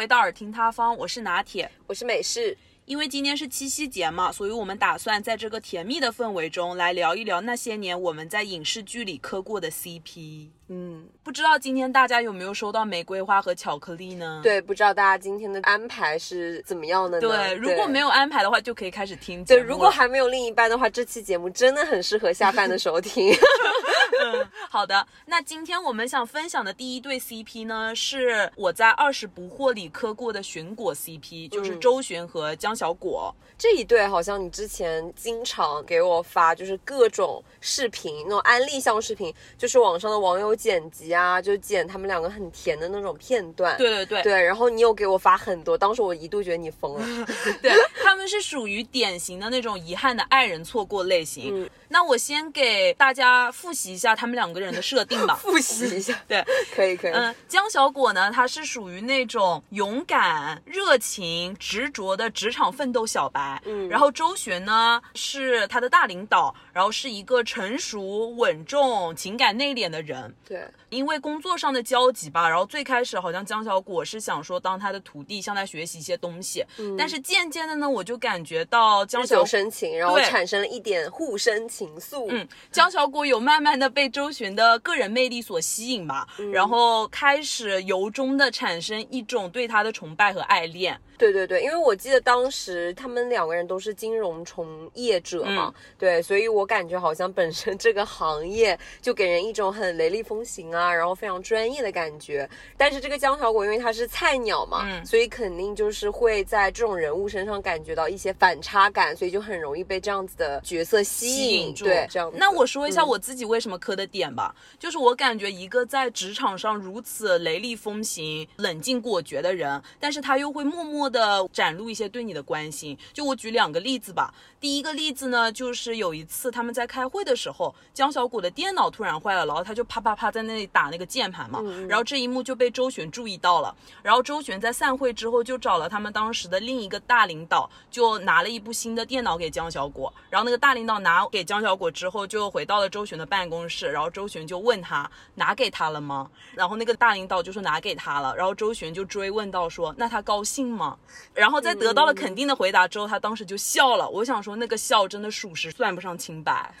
回到耳听他方，我是拿铁。我是美式，因为今天是七夕节嘛，所以我们打算在这个甜蜜的氛围中来聊一聊那些年我们在影视剧里磕过的 CP。嗯，不知道今天大家有没有收到玫瑰花和巧克力呢？对，不知道大家今天的安排是怎么样的呢？对，如果没有安排的话，就可以开始听对。如果还没有另一半的话，这期节目真的很适合下饭的时候听。好的，那今天我们想分享的第一对 CP 呢，是我在二十不惑里磕过的寻果 CP，就是嗯周璇和江小果。这一对好像你之前经常给我发，就是各种视频，那种安利向视频，就是网上的网友剪辑啊，就剪他们两个很甜的那种片段。对对对对，然后你有给我发很多，当时我一度觉得你疯了。对，他们是属于典型的那种遗憾的爱人错过类型。嗯那我先给大家复习一下他们两个人的设定吧。复习一下，对，可以可以。嗯，江小果呢，他是属于那种勇敢、热情、执着的职场奋斗小白。嗯然后周璇呢是他的大领导，然后是一个成熟、稳重、情感内敛的人。对，因为工作上的交集吧，然后最开始好像江小果是想说当他的徒弟，向他学习一些东西。但是渐渐的呢，我就感觉到江日小久生情，然后产生了一点互生情愫。嗯，江小果有慢慢的被周巡的个人魅力所吸引吧，然后开始由衷的产生一种对他的崇拜和爱恋。对对对，因为我记得当时他们两个人都是金融从业者嘛，嗯对，所以我感觉好像本身这个行业就给人一种很雷厉风行啊，然后非常专业的感觉。但是这个江小果因为他是菜鸟嘛，嗯所以肯定就是会在这种人物身上感觉到一些反差感，所以就很容易被这样子的角色吸引。住，对，这样。那我说一下嗯我自己为什么磕的点吧，就是我感觉一个在职场上如此雷厉风行、冷静果决的人，但是他又会默默的展露一些对你的关心。就我举两个例子吧，第一个例子呢，就是有一次他们在开会的时候，江小果的电脑突然坏了，然后他就啪啪啪在那里打那个键盘嘛，然后这一幕就被周璇注意到了，然后周璇在散会之后就找了他们当时的另一个大领导，就拿了一部新的电脑给江小果，然后那个大领导拿给江小果之后，就回到了周璇的办公室，然后周璇就问他拿给他了吗？然后那个大领导就说拿给他了，然后周璇就追问到说那他高兴吗？然后在得到了肯定的回答之后，他当时就笑了。我想说那个笑真的属实算不上清白。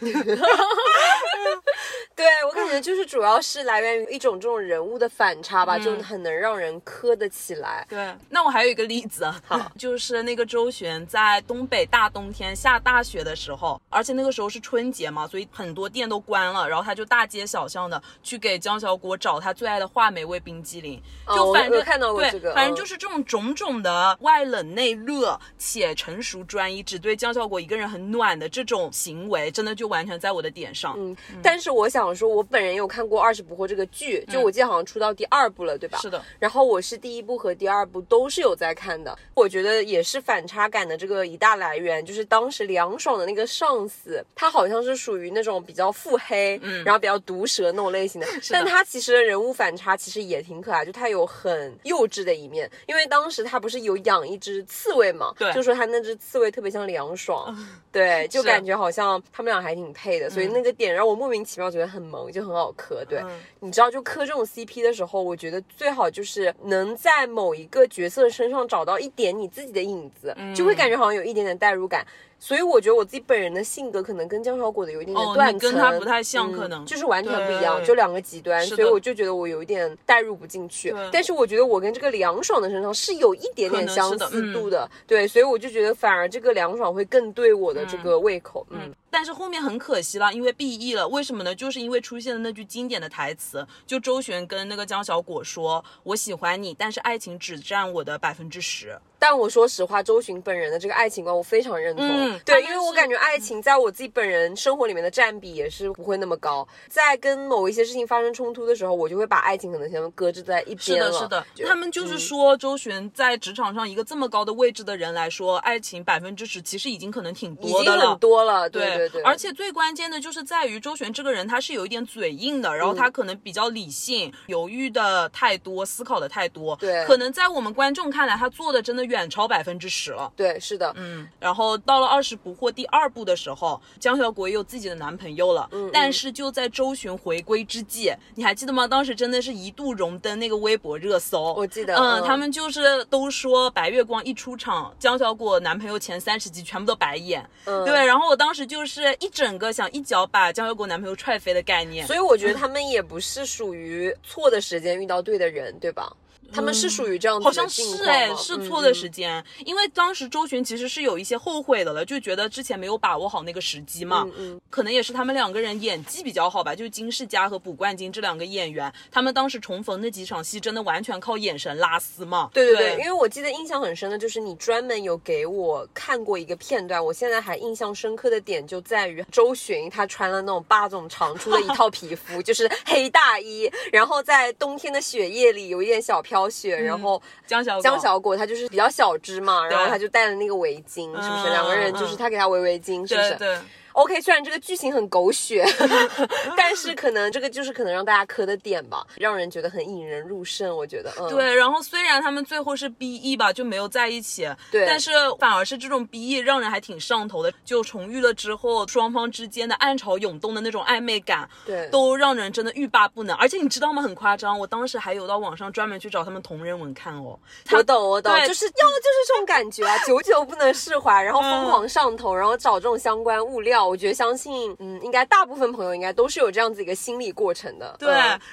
对我感觉就是主要是来源于一种这种人物的反差吧，就很能让人磕得起来。对，那我还有一个例子，好，就是那个周璇在东北大冬天下大雪的时候，而且那个时候是春节嘛，所以很多店都关了，然后他就大街小巷的去给江小果找他最爱的话梅味冰激凌，就反正、有看到过，这个反正嗯就是这种种种的外冷内热且成熟专一，只对江小果一个人很暖的这种行为，真的就完全在我的点上。嗯，但是我想说，我本人有看过《二十不惑》这个剧，就我记得好像出到第二部了，对吧？嗯是的。然后我是第一部和第二部都是有在看的，我觉得也是反差感的这个一大来源，就是当时凉爽的那个上司，他好像是属于那种比较腹黑，嗯，然后比较毒舌那种类型的，的但他其实人物反差其实也挺可爱，就他有很幼稚的一面，因为当时他不是有养一只刺猬嘛，对就说他那只刺猬特别像凉爽，对，就感觉好像他们俩还挺配的，所以那个点让我莫名其妙觉得很萌，就很好磕。对，嗯你知道，就磕这种 CP 的时候，我觉得最好就是能在某一个角色身上找到一点你自己的影子，就会感觉好像有一点点代入感。所以我觉得我自己本人的性格可能跟江小果的有一点点哦断层，哦跟他不太像嗯可能就是完全不一样，就两个极端，所以我就觉得我有一点代入不进去。但是我觉得我跟这个凉爽的身上是有一点点相是的嗯似度的，对，所以我就觉得反而这个凉爽会更对我的这个胃口，嗯但是后面很可惜了，因为 B E 了。为什么呢？就是因为出现了那句经典的台词，就周璇跟那个江小果说：“我喜欢你，但是爱情只占我的百分之十。但我说实话，周璇本人的这个爱情观我非常认同。对，因为我感觉爱情在我自己本人生活里面的占比也是不会那么高。在跟某一些事情发生冲突的时候，我就会把爱情可能先搁置在一是的，边了。是的，就他们就是说，周璇在职场上一个这么高的位置的人来说，爱情百分之十其实已经可能挺已经多的了很。多了。对对对，而且最关键的就是在于周璇这个人，他是有一点嘴硬的，然后他嗯可能比较理性，犹豫的太多，思考的太多。对可能在我们观众看来，他做的真的远超百分之十了。对，是的，嗯，然后到了《二十不惑》第二部的时候，江小果也有自己的男朋友了。嗯，但是就在周旋回归之际，你还记得吗？当时真的是一度荣登那个微博热搜。我记得，嗯，他们就是都说白月光一出场，江小果男朋友前三十集全部都白眼。嗯，对。然后我当时就是是一整个想一脚把江小果男朋友踹飞的概念。所以我觉得他们也不是属于错的时间遇到对的人，对吧？他们是属于这样子，好像是哎，是错的时间，因为当时周巡其实是有一些后悔的了，就觉得之前没有把握好那个时机嘛。嗯嗯，可能也是他们两个人演技比较好吧，就是金世佳和卜冠金这两个演员，他们当时重逢那几场戏，真的完全靠眼神拉丝嘛。对对对，因为我记得印象很深的就是你专门有给我看过一个片段，我现在还印象深刻的点就在于周巡他穿了那种霸总长出的一套皮肤，就是黑大衣，然后在冬天的雪夜里有一点小飘。雪，然后江小江小果他就是比较小只嘛，然后他就戴了那个围巾，是不是？两个人就是他给他围围巾，是不是？对。OK，虽然这个剧情很狗血，但是可能这个就是可能让大家磕的点吧，让人觉得很引人入胜。我觉得，嗯，对。然后虽然他们最后是 BE 吧，就没有在一起，对。但是反而是这种 BE 让人还挺上头的，就重遇了之后，双方之间的暗潮涌动的那种暧昧感，对，都让人真的欲罢不能。而且你知道吗？很夸张，我当时还有到网上专门去找他们同人文看哦。我懂，我懂，就是要的就是这种感觉啊，久久不能释怀，然后疯狂上头，然后找这种相关物料。我觉得相信。嗯，应该大部分朋友应该都是有这样子一个心理过程的。对，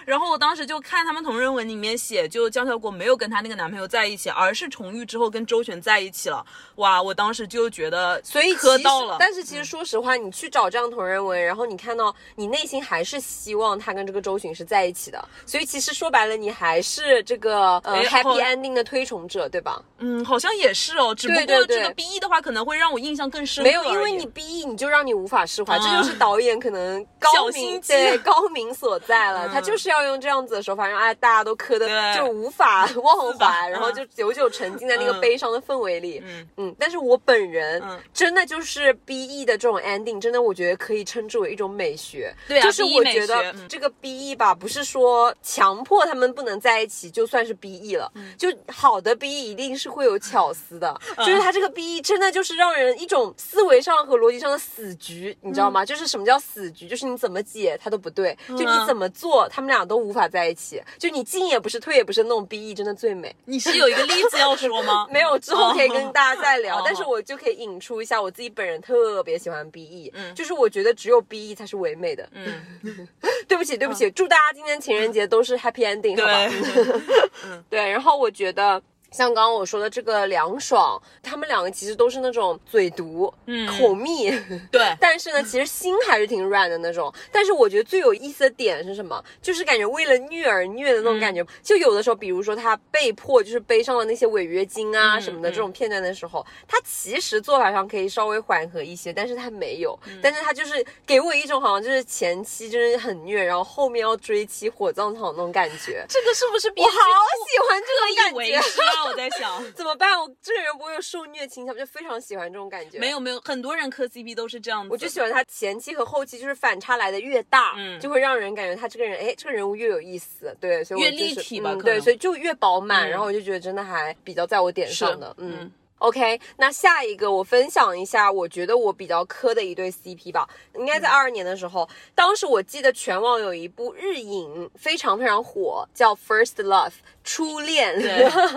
然后我当时就看他们同人文里面写，就江小果没有跟她那个男朋友在一起，而是重遇之后跟周旋在一起了。哇，我当时就觉得，所以磕到了。但是其实说实话，你去找这样同人文，然后你看到你内心还是希望他跟这个周旋是在一起的。所以其实说白了，你还是这个呃 happy ending 的推崇者，对吧？嗯，好像也是哦。只不过这个 B E 的话，可能会让我印象更深。没有，因为你 B E，你就让你无法释怀。这就是导演可能高明对 高明所在了，他就是要用这样子的手法，让哎大家都磕的就无法忘怀，然后就久久沉浸在那个悲伤的氛围里。嗯。嗯，但是我本人真的就是 B E 的这种 ending，真的我觉得可以称之为一种美学。对，就是我觉得这个 B E 吧，不是说强迫他们不能在一起就算是 B E 了，就好的 B E 一定是会有巧思的，就是他这个 B E 真的就是让人一种思维上和逻辑上的死局，你知道吗？就是什么叫死局？就是你怎么解它都不对，就你怎么做，他们俩都无法在一起。就你进也不是，退也不是，那种 B E 真的最美。你是有一个例子要说吗？没有，之后可以跟大家再聊。但是我就可以引出一下，我自己本人特别喜欢 B E，嗯，就是我觉得只有 B E 才是唯美的。嗯，对不起，对不起，祝大家今天情人节都是 Happy Ending，好吧？对，然后我觉得。像刚刚我说的这个凉爽，他们两个其实都是那种嘴毒，嗯，口蜜，对。但是呢，其实心还是挺软的那种。但是我觉得最有意思的点是什么？就是感觉为了虐而虐的那种感觉。就有的时候，比如说他被迫就是背上了那些违约金啊什么的这种片段的时候，他其实做法上可以稍微缓和一些，但是他没有。但是他就是给我一种好像就是前期就是很虐，然后后面要追妻火葬场那种感觉。这个是不是？我好喜欢这种感觉。我在想怎么办？我这个人不会有受虐倾向，就非常喜欢这种感觉。没有没有，很多人磕 CP 都是这样子。我就喜欢他前期和后期就是反差来的越大，嗯，就会让人感觉他这个人，哎，这个人物越有意思。对，所以越立体吧，对，所以就越饱满。然后我就觉得真的还比较在我点上的，嗯。OK，那下一个我分享一下，我觉得我比较磕的一对 CP 吧，应该在二二年的时候，当时我记得全网有一部日影非常非常火，叫 First Love 初恋。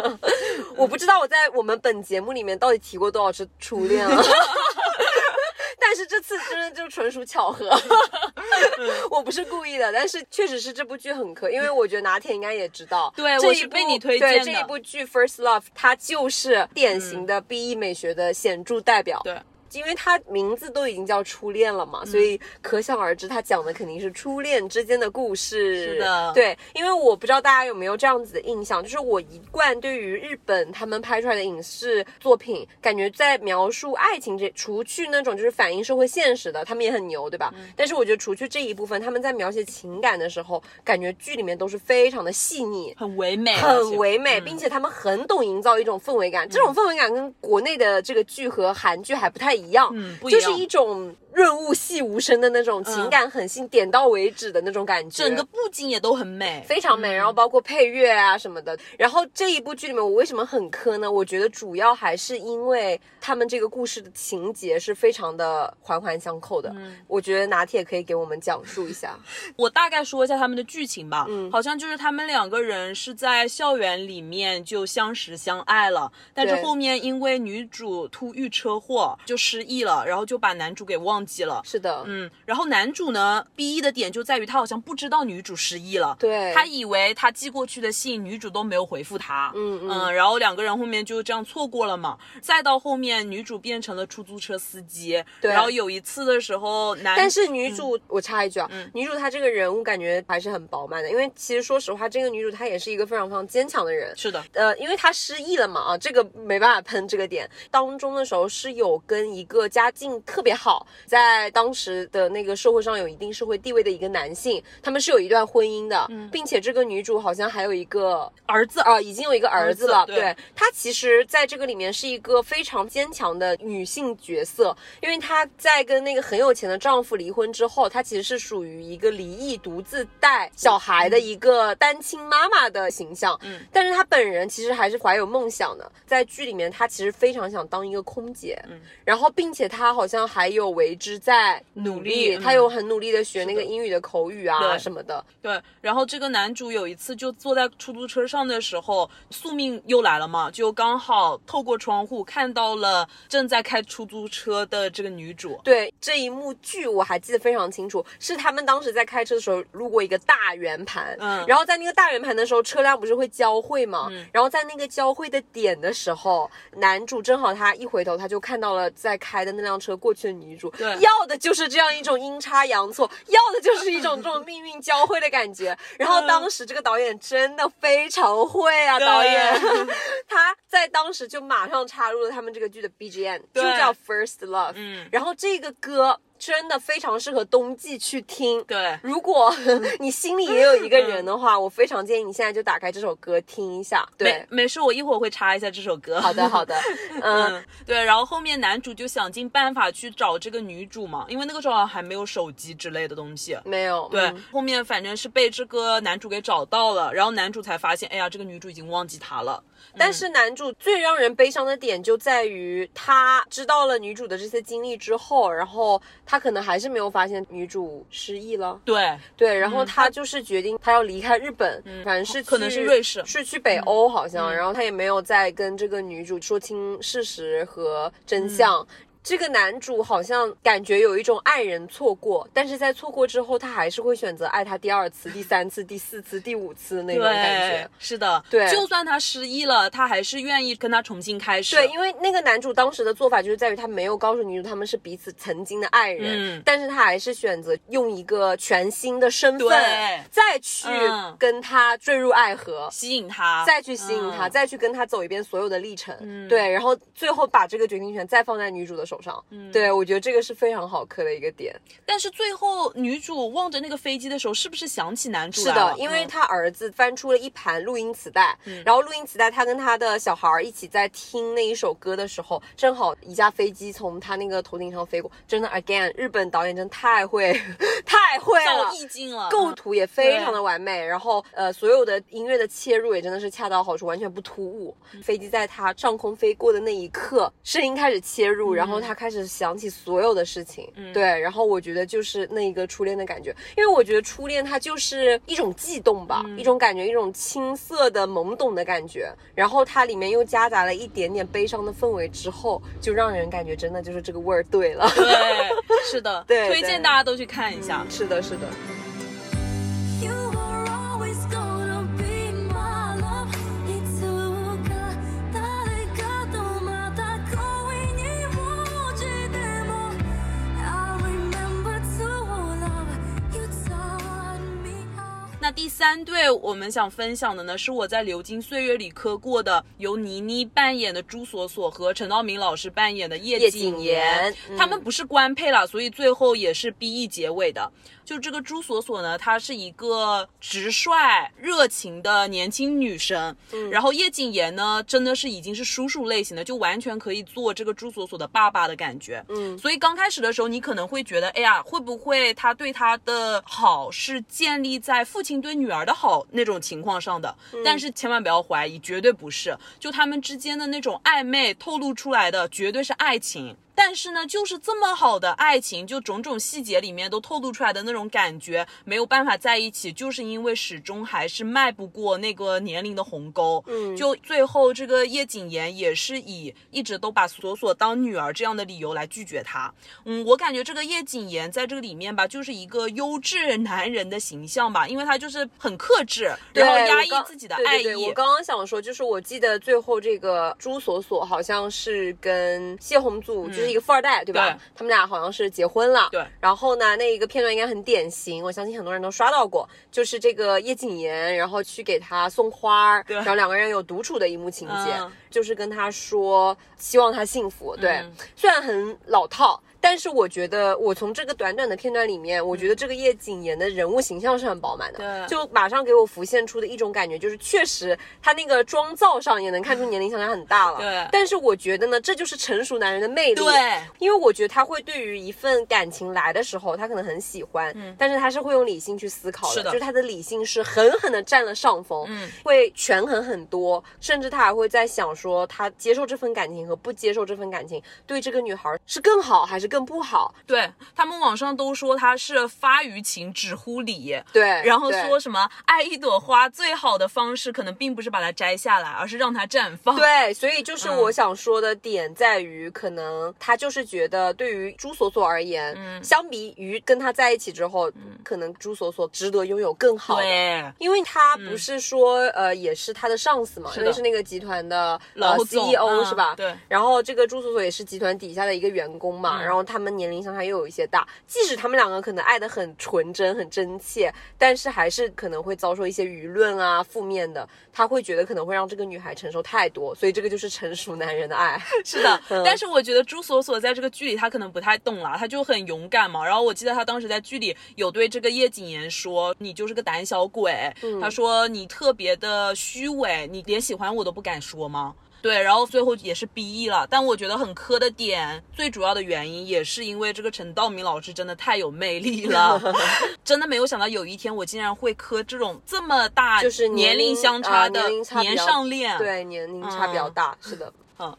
我不知道我在我们本节目里面到底提过多少次初恋了。但是这次真的就纯属巧合，我不是故意的，但是确实是这部剧很磕，因为我觉得拿铁应该也知道，对，我是被你推荐的。这一部剧《First Love》，它就是典型的 B E 美学的显著代表。对。因为他名字都已经叫初恋了嘛，所以可想而知，他讲的肯定是初恋之间的故事。是的，对，因为我不知道大家有没有这样子的印象，就是我一贯对于日本他们拍出来的影视作品，感觉在描述爱情这，除去那种就是反映社会现实的，他们也很牛，对吧？但是我觉得除去这一部分，他们在描写情感的时候，感觉剧里面都是非常的细腻，很唯美，很唯美，并且他们很懂营造一种氛围感。这种氛围感跟国内的这个剧和韩剧还不太一样，嗯，就是一种润物细无声的那种情感狠心、点到为止的那种感觉，整个布景也都很美，非常美。然后包括配乐啊什么的。然后这一部剧里面，我为什么很磕呢？我觉得主要还是因为他们这个故事的情节是非常的环环相扣的。我觉得拿铁可以给我们讲述一下。我大概说一下他们的剧情吧。嗯，好像就是他们两个人是在校园里面就相识相爱了，但是后面因为女主突遇车祸就失忆了，然后就把男主给忘记了。是的，嗯，然后男主呢，B 的点就在于他好像不知道女主失忆了，对。他以为他寄过去的信女主都没有回复他，嗯嗯，然后两个人后面就这样错过了嘛。再到后面，女主变成了出租车司机，对，然后有一次的时候，男但是女主，我插一句啊，女主她这个人物感觉还是很饱满的，因为其实说实话，这个女主她也是一个非常非常坚强的人，是的，呃，因为她失忆了嘛，啊，这个没办法喷这个点。当中的时候是有跟一个家境特别好，在当时的那个社会上有一定社会地位的一个男性，他们是有一段婚姻的，并且这个女主好像还有一个儿子啊，已经有一个儿子了。对，她其实在这个里面是一个非常坚强的女性角色，因为她在跟那个很有钱的丈夫离婚之后，她其实是属于一个离异独自带小孩的一个单亲妈妈的形象。嗯，但是她本人其实还是怀有梦想的，在剧里面她其实非常想当一个空姐。嗯，然后并且她好像还有为之在努力，他有很努力的学那个英语的口语啊什么的。对，然后这个男主有一次就坐在出租车上的时候，宿命又来了嘛，就刚好透过窗户看到了正在开出租车的这个女主。对这一幕剧我还记得非常清楚，是他们当时在开车的时候路过一个大圆盘，嗯，然后在那个大圆盘的时候，车辆不是会交汇嘛？嗯，然后在那个交汇的点的时候，男主正好他一回头，他就看到了在开的那辆车过去的女主。对，要的就是这样一种阴差阳错，要的就是一种这种命运交汇的感觉。然后当时这个导演真的非常会啊，导演 他在当时就马上插入了他们这个剧的 BGM，就叫 First Love。嗯，然后这个歌。真的非常适合冬季去听。对，如果 你心里也有一个人的话，我非常建议你现在就打开这首歌听一下。对，没事，我一会儿会查一下这首歌。好的，好的。嗯，对。然后后面男主就想尽办法去找这个女主嘛，因为那个时候还没有手机之类的东西。没有。对，后面反正是被这个男主给找到了，然后男主才发现，哎呀，这个女主已经忘记他了。但是男主最让人悲伤的点就在于，他知道了女主的这些经历之后，然后。他可能还是没有发现女主失忆了，对对，然后他就是决定他要离开日本，反正是可能是瑞士，是去北欧好像，然后他也没有再跟这个女主说清事实和真相。这个男主好像感觉有一种爱人错过，但是在错过之后，他还是会选择爱他第二次、第三次、第四次、第五次那种感觉。是的，对，就算他失忆了，他还是愿意跟他重新开始。对，因为那个男主当时的做法就是在于他没有告诉女主他们是彼此曾经的爱人，但是他还是选择用一个全新的身份再去跟他坠入爱河，吸引他，再去吸引他，再去跟他走一遍所有的历程。对，然后最后把这个决定权再放在女主的。手上，嗯，对我觉得这个是非常好磕的一个点。但是最后女主望着那个飞机的时候，是不是想起男主是的，因为他儿子翻出了一盘录音磁带，然后录音磁带他跟他的小孩一起在听那一首歌的时候，正好一架飞机从他那个头顶上飞过。真的，again，日本导演真太会，太会了，意境了，构图也非常的完美。然后呃，所有的音乐的切入也真的是恰到好处，完全不突兀。飞机在他上空飞过的那一刻，声音开始切入，然后。他开始想起所有的事情，对，然后我觉得就是那一个初恋的感觉，因为我觉得初恋它就是一种悸动吧，一种感觉，一种青涩的懵懂的感觉，然后它里面又夹杂了一点点悲伤的氛围，之后就让人感觉真的就是这个味儿对了，对，是的，对，推荐大家都去看一下，是的，是的。那第三对我们想分享的呢，是我在《流金岁月》里磕过的，由倪妮扮演的朱锁锁和陈道明老师扮演的叶叶谨谨言嗯他们不是官配了，所以最后也是 BE 结尾的。就这个朱锁锁呢，她是一个直率、热情的年轻女生，嗯然后叶谨言呢，真的是已经是叔叔类型的，就完全可以做这个朱锁锁的爸爸的感觉。嗯所以刚开始的时候，你可能会觉得，哎呀，会不会他对她的好是建立在父亲对女儿的好那种情况上的？但是千万不要怀疑，绝对不是。就他们之间的那种暧昧透露出来的，绝对是爱情。但是呢，就是这么好的爱情，就种种细节里面都透露出来的那种感觉，没有办法在一起，就是因为始终还是迈不过那个年龄的鸿沟。嗯就最后这个叶谨言也是以一直都把锁锁当女儿这样的理由来拒绝他。嗯，我感觉这个叶谨言在这个里面吧，就是一个优质男人的形象吧，因为他就是很克制，然后压抑自己的爱意。对对对，我刚刚想说，就是我记得最后这个朱锁锁好像是跟谢宏祖，就是一个富二代，对吧？对他们俩好像是结婚了。对然后呢，那一个片段应该很典型，我相信很多人都刷到过，就是这个叶谨言，然后去给他送花儿，对然后两个人有独处的一幕情节，嗯就是跟他说希望他幸福。对，嗯虽然很老套。但是我觉得，我从这个短短的片段里面，我觉得这个叶谨言的人物形象是很饱满的，对。就马上给我浮现出的一种感觉，就是确实他那个妆造上也能看出年龄相差很大了。对。但是我觉得呢，这就是成熟男人的魅力。对，因为我觉得他会对于一份感情来的时候，他可能很喜欢，嗯。但是他是会用理性去思考的，嗯是的。就是他的理性是狠狠的占了上风，嗯，会权衡很多，甚至他还会在想说，他接受这份感情和不接受这份感情，对这个女孩是更好还是更不好？对他们网上都说他是发于情，止乎礼。对，然后说什么爱一朵花最好的方式，可能并不是把它摘下来，而是让它绽放。对，所以就是嗯我想说的点在于，可能他就是觉得，对于朱锁锁而言，嗯相比于跟他在一起之后，可能朱锁锁值得拥有更好的。对，因为他不是说、呃，也是他的上司嘛，因为是那个集团的老呃 CEO、嗯是吧？对。然后这个朱锁锁也是集团底下的一个员工嘛，嗯然后他们年龄相差又有一些大，即使他们两个可能爱得很纯真、很真切，但是还是可能会遭受一些舆论啊、负面的，他会觉得可能会让这个女孩承受太多，所以这个就是成熟男人的爱。是的，嗯但是我觉得朱锁锁在这个剧里，他可能不太懂了，他就很勇敢嘛。然后我记得他当时在剧里有对这个叶谨言说：“你就是个胆小鬼。嗯她说你特别的虚伪，你连喜欢我都不敢说吗？对，然后最后也是 B E 了，但我觉得很磕的点，最主要的原因也是因为这个陈道明老师真的太有魅力了，真的没有想到有一天我竟然会磕这种这么大就是年龄相啊差的年龄差年上恋，对，年龄差比较大，是的。嗯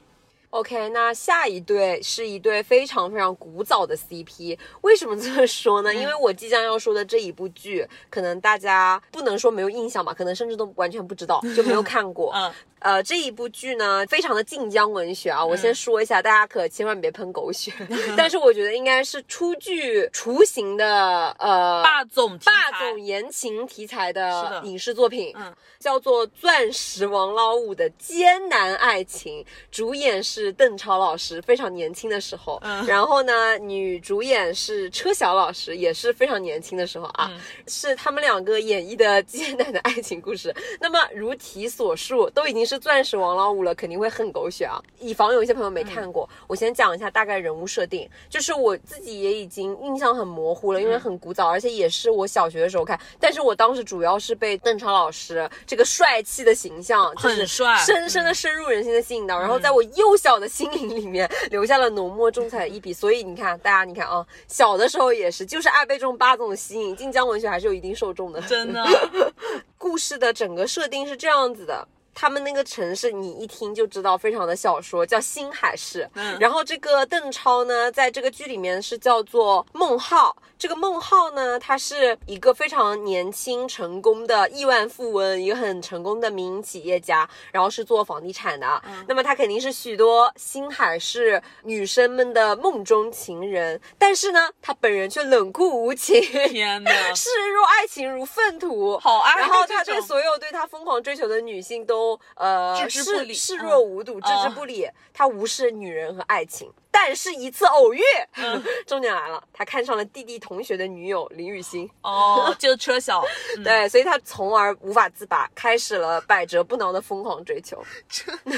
OK，那下一对是一对非常非常古早的 CP。为什么这么说呢？因为我即将要说的这一部剧，可能大家不能说没有印象吧，可能甚至都完全不知道，就没有看过。嗯，呃，这一部剧呢，非常的晋江文学啊。我先说一下，大家可千万别喷狗血。但是我觉得应该是初具雏形的呃霸总霸总言情题材的的影视作品，嗯叫做《钻石王老五的艰难爱情》，主演是邓超老师，非常年轻的时候。嗯然后呢，女主演是车晓老师，也是非常年轻的时候啊，嗯是他们两个演绎的 艰难的爱情故事。那么如题所述，都已经是钻石王老五了，肯定会很狗血啊。以防有一些朋友没看过，我先讲一下大概人物设定，就是我自己也已经印象很模糊了，因为很古早，而且也是我小学的时候看。但是我当时主要是被邓超老师这个帅气的形象，就是很帅深深的深入人心的吸引到，然后在我幼小的心灵里面留下了浓墨重彩的一笔。所以你看，大家你看啊，小的时候也是，就是爱被这种霸总吸引，晋江文学还是有一定受众的。真的。故事的整个设定是这样子的。他们那个城市，你一听就知道非常的小说，叫新海市。嗯然后这个邓超呢，在这个剧里面是叫做孟浩。这个孟浩呢，他是一个非常年轻、成功的亿万富翁，一个很成功的民营企业家，然后是做房地产的。那么他肯定是许多新海市女生们的梦中情人，但是呢，他本人却冷酷无情。视若爱情如粪土，好爱然后他对所有对他疯狂追求的女性都都呃置之不理视视若无睹，置之不理。他无视女人和爱情，但是一次偶遇，重点来了，他看上了弟弟同学的女友林雨欣。哦，就是车晓，嗯对，所以他从而无法自拔，开始了百折不挠的疯狂追求。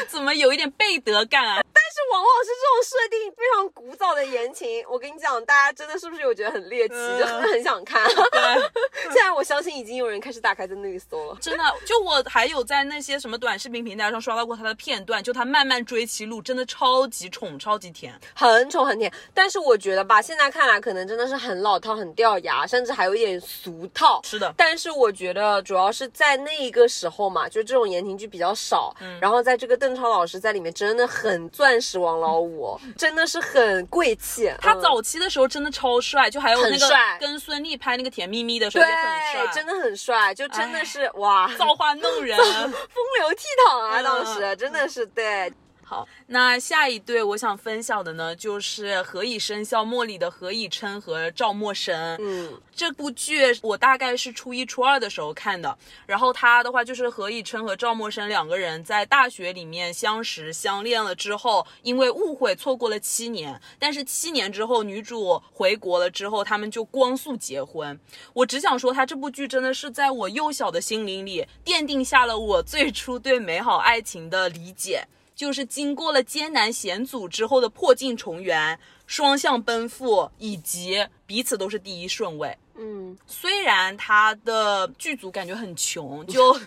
怎么有一点背德感啊？但是往往是这种设定非常古早的言情，我跟你讲，大家真的是不是有觉得很猎奇，嗯就很很想看？对，现在我相信已经有人开始打开在那里搜了。真的，就我还有在那些什么短视频平台上刷到过他的片段，就他慢慢追妻路，真的超级宠，超级甜。很宠很甜，但是我觉得吧，现在看来可能真的是很老套、很掉牙，甚至还有一点俗套。是的，但是我觉得主要是在那一个时候嘛，就这种言情剧比较少，嗯然后在这个邓超老师在里面真的很钻石王老五，真的是很贵气。嗯他早期的时候真的超帅，就还有那个跟孙俪拍那个《甜蜜蜜》的时候也很帅，对，真的很帅，就真的是哇，造化弄人。风流倜傥啊，嗯当时真的是对。好，那下一对我想分享的呢，就是《何以笙箫默》里的何以琛和赵默笙。嗯，这部剧我大概是初一、初二的时候看的，然后他的话就是何以琛和赵默笙两个人在大学里面相识相恋了之后，因为误会错过了七年，但是七年之后女主回国了之后，他们就光速结婚。我只想说，他这部剧真的是在我幼小的心灵里奠定下了我最初对美好爱情的理解。就是经过了艰难险阻之后的破镜重圆、双向奔赴，以及彼此都是第一顺位。嗯，虽然他的剧组感觉很穷，就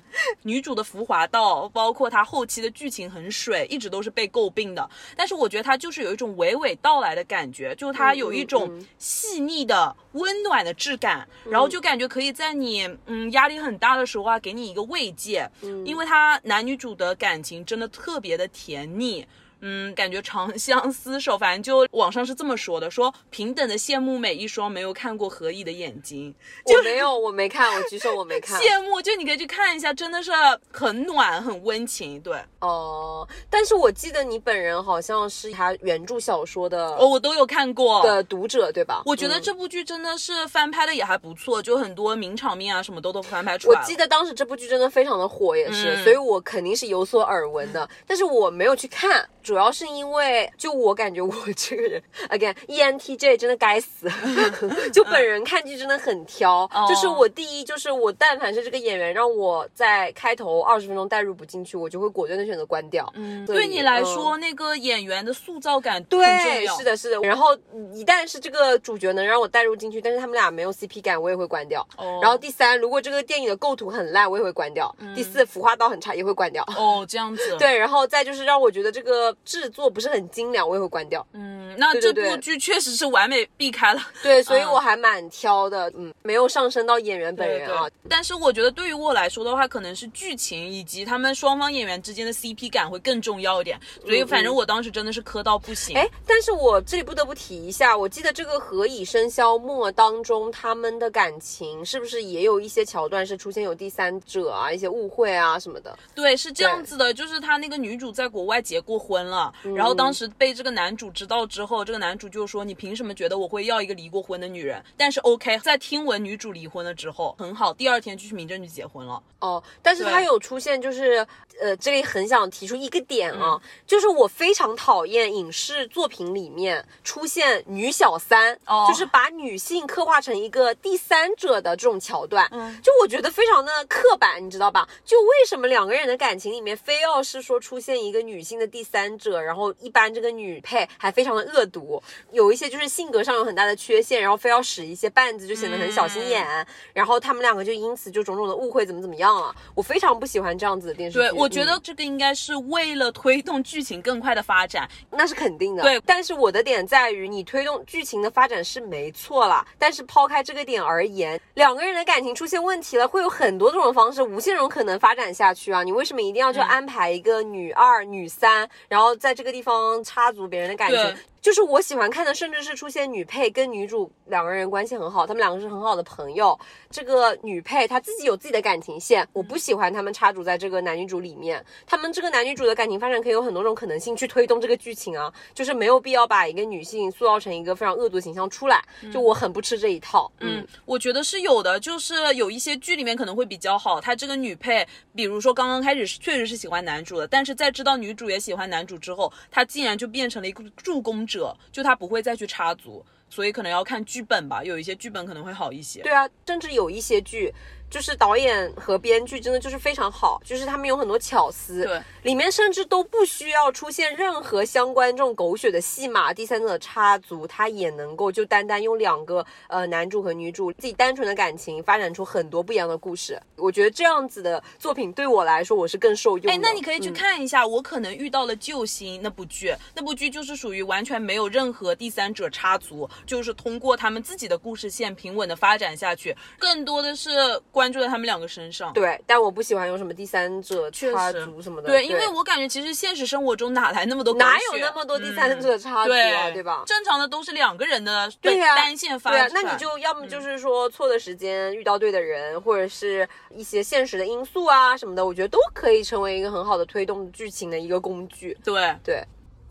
女主的浮华道，包括他后期的剧情很水，一直都是被诟病的。但是我觉得他就是有一种娓娓道来的感觉，就他有一种嗯嗯细腻的、温暖的质感，然后就感觉可以在你嗯压力很大的时候啊，给你一个慰藉。因为他男女主的感情真的特别的甜蜜。嗯，感觉长相厮守，反正就网上是这么说的，说平等的羡慕每一双没有看过何以的眼睛，我没有，我没看，我举手，我没看。羡慕，就你可以去看一下，真的是很暖、很温情。对，哦，但是我记得你本人好像是他原著小说的哦，我都有看过。的读者，对吧？我觉得嗯这部剧真的是翻拍的也还不错，就很多名场面啊什么都都翻拍出来。我记得当时这部剧真的非常的火，也是，嗯所以我肯定是有所耳闻的，但是我没有去看，主要是因为就我感觉我这个人，again E ENTJ 真的该死，就本人看剧真的很挑，哦就是我第一就是我但凡是这个演员让我在开头二十分钟代入不进去，我就会果断的选择关掉。嗯，对你来嗯说，那个演员的塑造感对，是的，是的。然后一旦是这个主角能让我带入进去，但是他们俩没有 CP 感，我也会关掉。哦然后第三，如果这个电影的构图很烂，我也会关掉。第四，服化道很差，也会关掉。哦，这样子。对，然后再就是让我觉得这个制作不是很精良，我也会关掉。嗯，那这部剧确实是完美避开了。对，所以嗯我还蛮挑的，嗯，没有上升到演员本对人啊。但是我觉得对于我来说的话，可能是剧情以及他们双方演员之间的 CP 感会更重要一点。所以反正我当时真的是磕到不行。哎，但是我这里不得不提一下，我记得这个《何以笙箫默》当中，他们的感情是不是也有一些桥段是出现有第三者啊，一些误会啊什么的？对，是这样子的，就是他那个女主在国外结过婚了，然后当时被这个男主知道之后，这个男主就说：“你凭什么觉得我会要一个离过婚的女人？”但是 OK，在听闻女主离婚了之后，很好，第二天就去民政局结婚了。哦，但是他有出现，就是呃，这里很想提出一个点啊，嗯就是我非常讨厌影视作品里面出现女小三，哦就是把女性刻画成一个第三者的这种桥段，嗯就我觉得非常的刻板，你知道吧？就为什么两个人的感情里面非要是说出现一个女性的第三者，然后一般这个女配还非常的恶毒，有一些就是性格上有很大的缺陷，然后非要使一些绊子，就显得很小心眼，然后他们两个就因此就种种的误会，怎么怎么样了？我非常不喜欢这样子的电视剧。对，我觉嗯得这个应该是为了推动剧情更快的发展。那是肯定的。对但是我的点在于，你推动剧情的发展是没错了，但是抛开这个点而言，两个人的感情出现问题了，会有很多种方式，无限种可能发展下去啊！你为什么一定要就安排一个女二、女三，然后然后在这个地方插足别人的感觉？就是我喜欢看的，甚至是出现女配跟女主两个人关系很好，他们两个是很好的朋友。这个女配她自己有自己的感情线，我不喜欢他们插足在这个男女主里面。他们这个男女主的感情发展可以有很多种可能性去推动这个剧情啊，就是没有必要把一个女性塑造成一个非常恶毒形象出来。就我很不吃这一套。嗯，我觉得是有的，就是有一些剧里面可能会比较好，她这个女配，比如说刚刚开始确实是喜欢男主的，但是在知道女主也喜欢男主之后，她竟然就变成了一个助攻者，者就他不会再去插足，所以可能要看剧本吧，有一些剧本可能会好一些。对啊，甚至有一些剧。就是导演和编剧真的就是非常好，就是他们有很多巧思，对，里面甚至都不需要出现任何相关这种狗血的戏码，第三者的插足，他也能够就单单用两个呃男主和女主自己单纯的感情发展出很多不一样的故事。我觉得这样子的作品对我来说我是更受用。哎，那你可以去看一下，我可能遇到了救星那部剧，那部剧就是属于完全没有任何第三者插足，就是通过他们自己的故事线平稳的发展下去，更多的是。关注在他们两个身上，对，但我不喜欢有什么第三者插足什么的，对，因为我感觉其实现实生活中哪来那么多，哪有那么多第三者插足啊，对吧？正常的都是两个人的对呀单线发展，那你就要么就是说错的时间遇到对的人，或者是一些现实的因素啊什么的，我觉得都可以成为一个很好的推动剧情的一个工具。对。对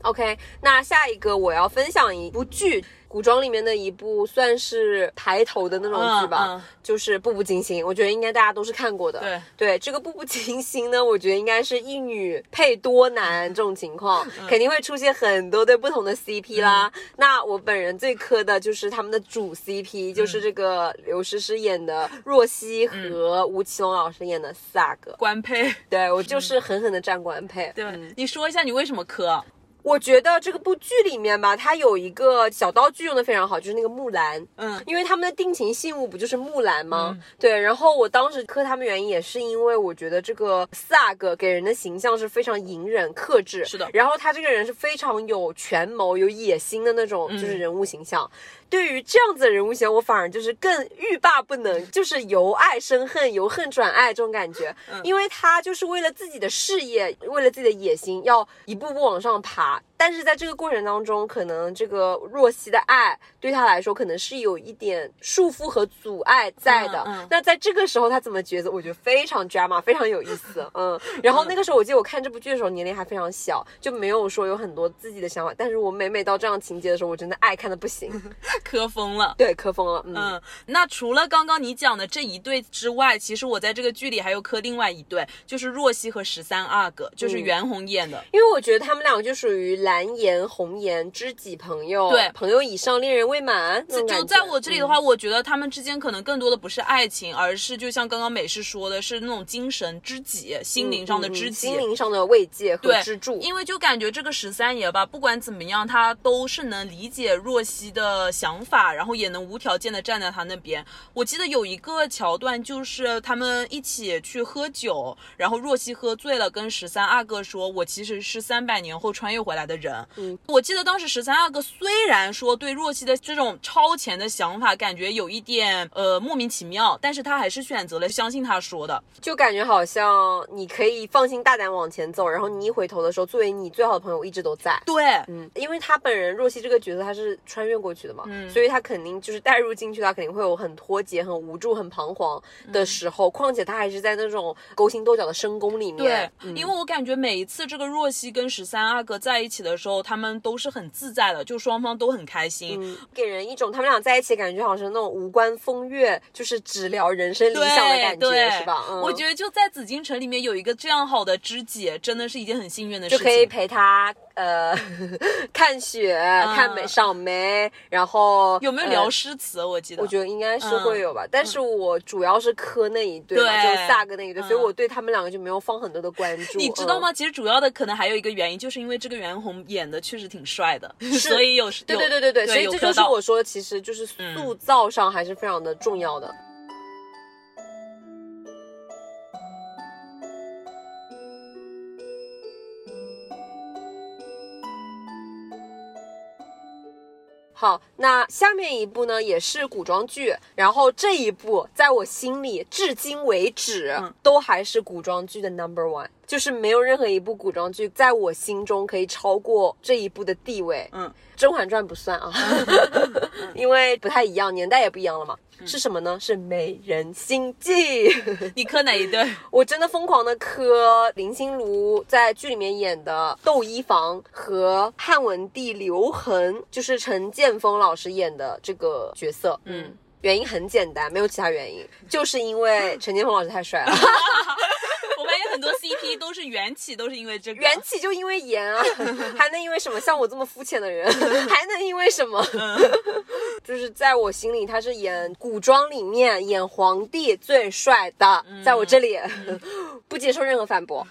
，OK，那下一个我要分享一部剧。古装里面的一部算是抬头的那种剧吧，就是《步步惊心》，我觉得应该大家都是看过的。对对，这个《步步惊心》呢，我觉得应该是一女配多男这种情况，肯定会出现很多对不同的 CP 啦。那我本人最磕的就是他们的主 CP，就是这个刘诗诗演的若曦和吴奇隆老师演的萨格官配。对我就是狠狠的站官配。对，你说一下你为什么磕？我觉得这个部剧里面吧，它有一个小道具用的非常好，就是那个木兰。嗯，因为他们的定情信物不就是木兰吗？对。然后我当时磕他们原因也是因为我觉得这个四阿哥给人的形象是非常隐忍克制。是的。然后他这个人是非常有权谋、有野心的那种，就是人物形象。对于这样子的人物形象，我反而就是更欲罢不能，就是由爱生恨，由恨转爱这种感觉。因为他就是为了自己的事业，为了自己的野心，要一步步往上爬。但是在这个过程当中，可能这个若曦的爱对他来说，可能是有一点束缚和阻碍在的。那在这个时候，他怎么抉择？我觉得非常 drama，非常有意思。嗯，然后那个时候，我记得我看这部剧的时候，年龄还非常小，就没有说有很多自己的想法。但是我每每到这样情节的时候，我真的爱看的不行。磕疯了，对，磕疯了。嗯，那除了刚刚你讲的这一对之外，其实我在这个剧里还有磕另外一对，就是若曦和十三阿哥，就是袁弘演的。因为我觉得他们两个就属于蓝颜红颜知己朋友，对，朋友以上恋人未满。就在我这里的话，我觉得他们之间可能更多的不是爱情，而是就像刚刚美式说的，是那种精神知己、心灵上的知己、心灵上的慰藉和支柱。因为就感觉这个十三爷吧，不管怎么样，他都是能理解若曦的想法，然后也能无条件的站在他那边。我记得有一个桥段，就是他们一起去喝酒，然后若曦喝醉了，跟十三阿哥说：“我其实是三百年后穿越回来的人。”嗯，我记得当时十三阿哥虽然说对若曦的这种超前的想法感觉有一点呃莫名其妙，但是他还是选择了相信他说的，就感觉好像你可以放心大胆往前走，然后你一回头的时候，作为你最好的朋友一直都在。对，嗯，因为他本人若曦这个角色他是穿越过去的嘛，嗯，所以他肯定就是带入进去，他肯定会有很脱节、很无助、很彷徨的时候。况且他还是在那种勾心斗角的深宫里面。对，因为我感觉每一次这个若曦跟十三阿哥在一起的时候，他们都是很自在的，就双方都很开心，给人一种他们俩在一起感觉好像那种无关风月，就是只聊人生理想的感觉，是吧？我觉得就在紫禁城里面有一个这样好的知己，真的是一件很幸运的事情，就可以陪他。呃，看雪，看梅，赏梅，然后有没有聊诗词？我记得，我觉得应该是会有吧。但是我主要是磕那一对，就萨哥那一对，所以我对他们两个就没有放很多的关注。你知道吗？其实主要的可能还有一个原因，就是因为这个袁弘演的确实挺帅的，所以有对对对对对，所以这就是我说，其实就是塑造上还是非常的重要的。好，那下面一部呢也是古装剧，然后这一部在我心里至今为止都还是古装剧的 number one。就是没有任何一部古装剧在我心中可以超过这一部的地位。嗯，《甄嬛传》不算啊 因为不太一样，年代也不一样了嘛。是什么呢？是《美人心计》。你磕哪一对？我真的疯狂的磕林心如在剧里面演的窦漪房和汉文帝刘恒，就是陈建锋老师演的这个角色。嗯，原因很简单，没有其他原因，就是因为陈建锋老师太帅了。我发现很多 CP 都是缘起，都是因为这个。缘起就因为颜啊，还能因为什么？像我这么肤浅的人，还能因为什么？就是在我心里，他是演古装里面演皇帝最帅的，在我这里不接受任何反驳。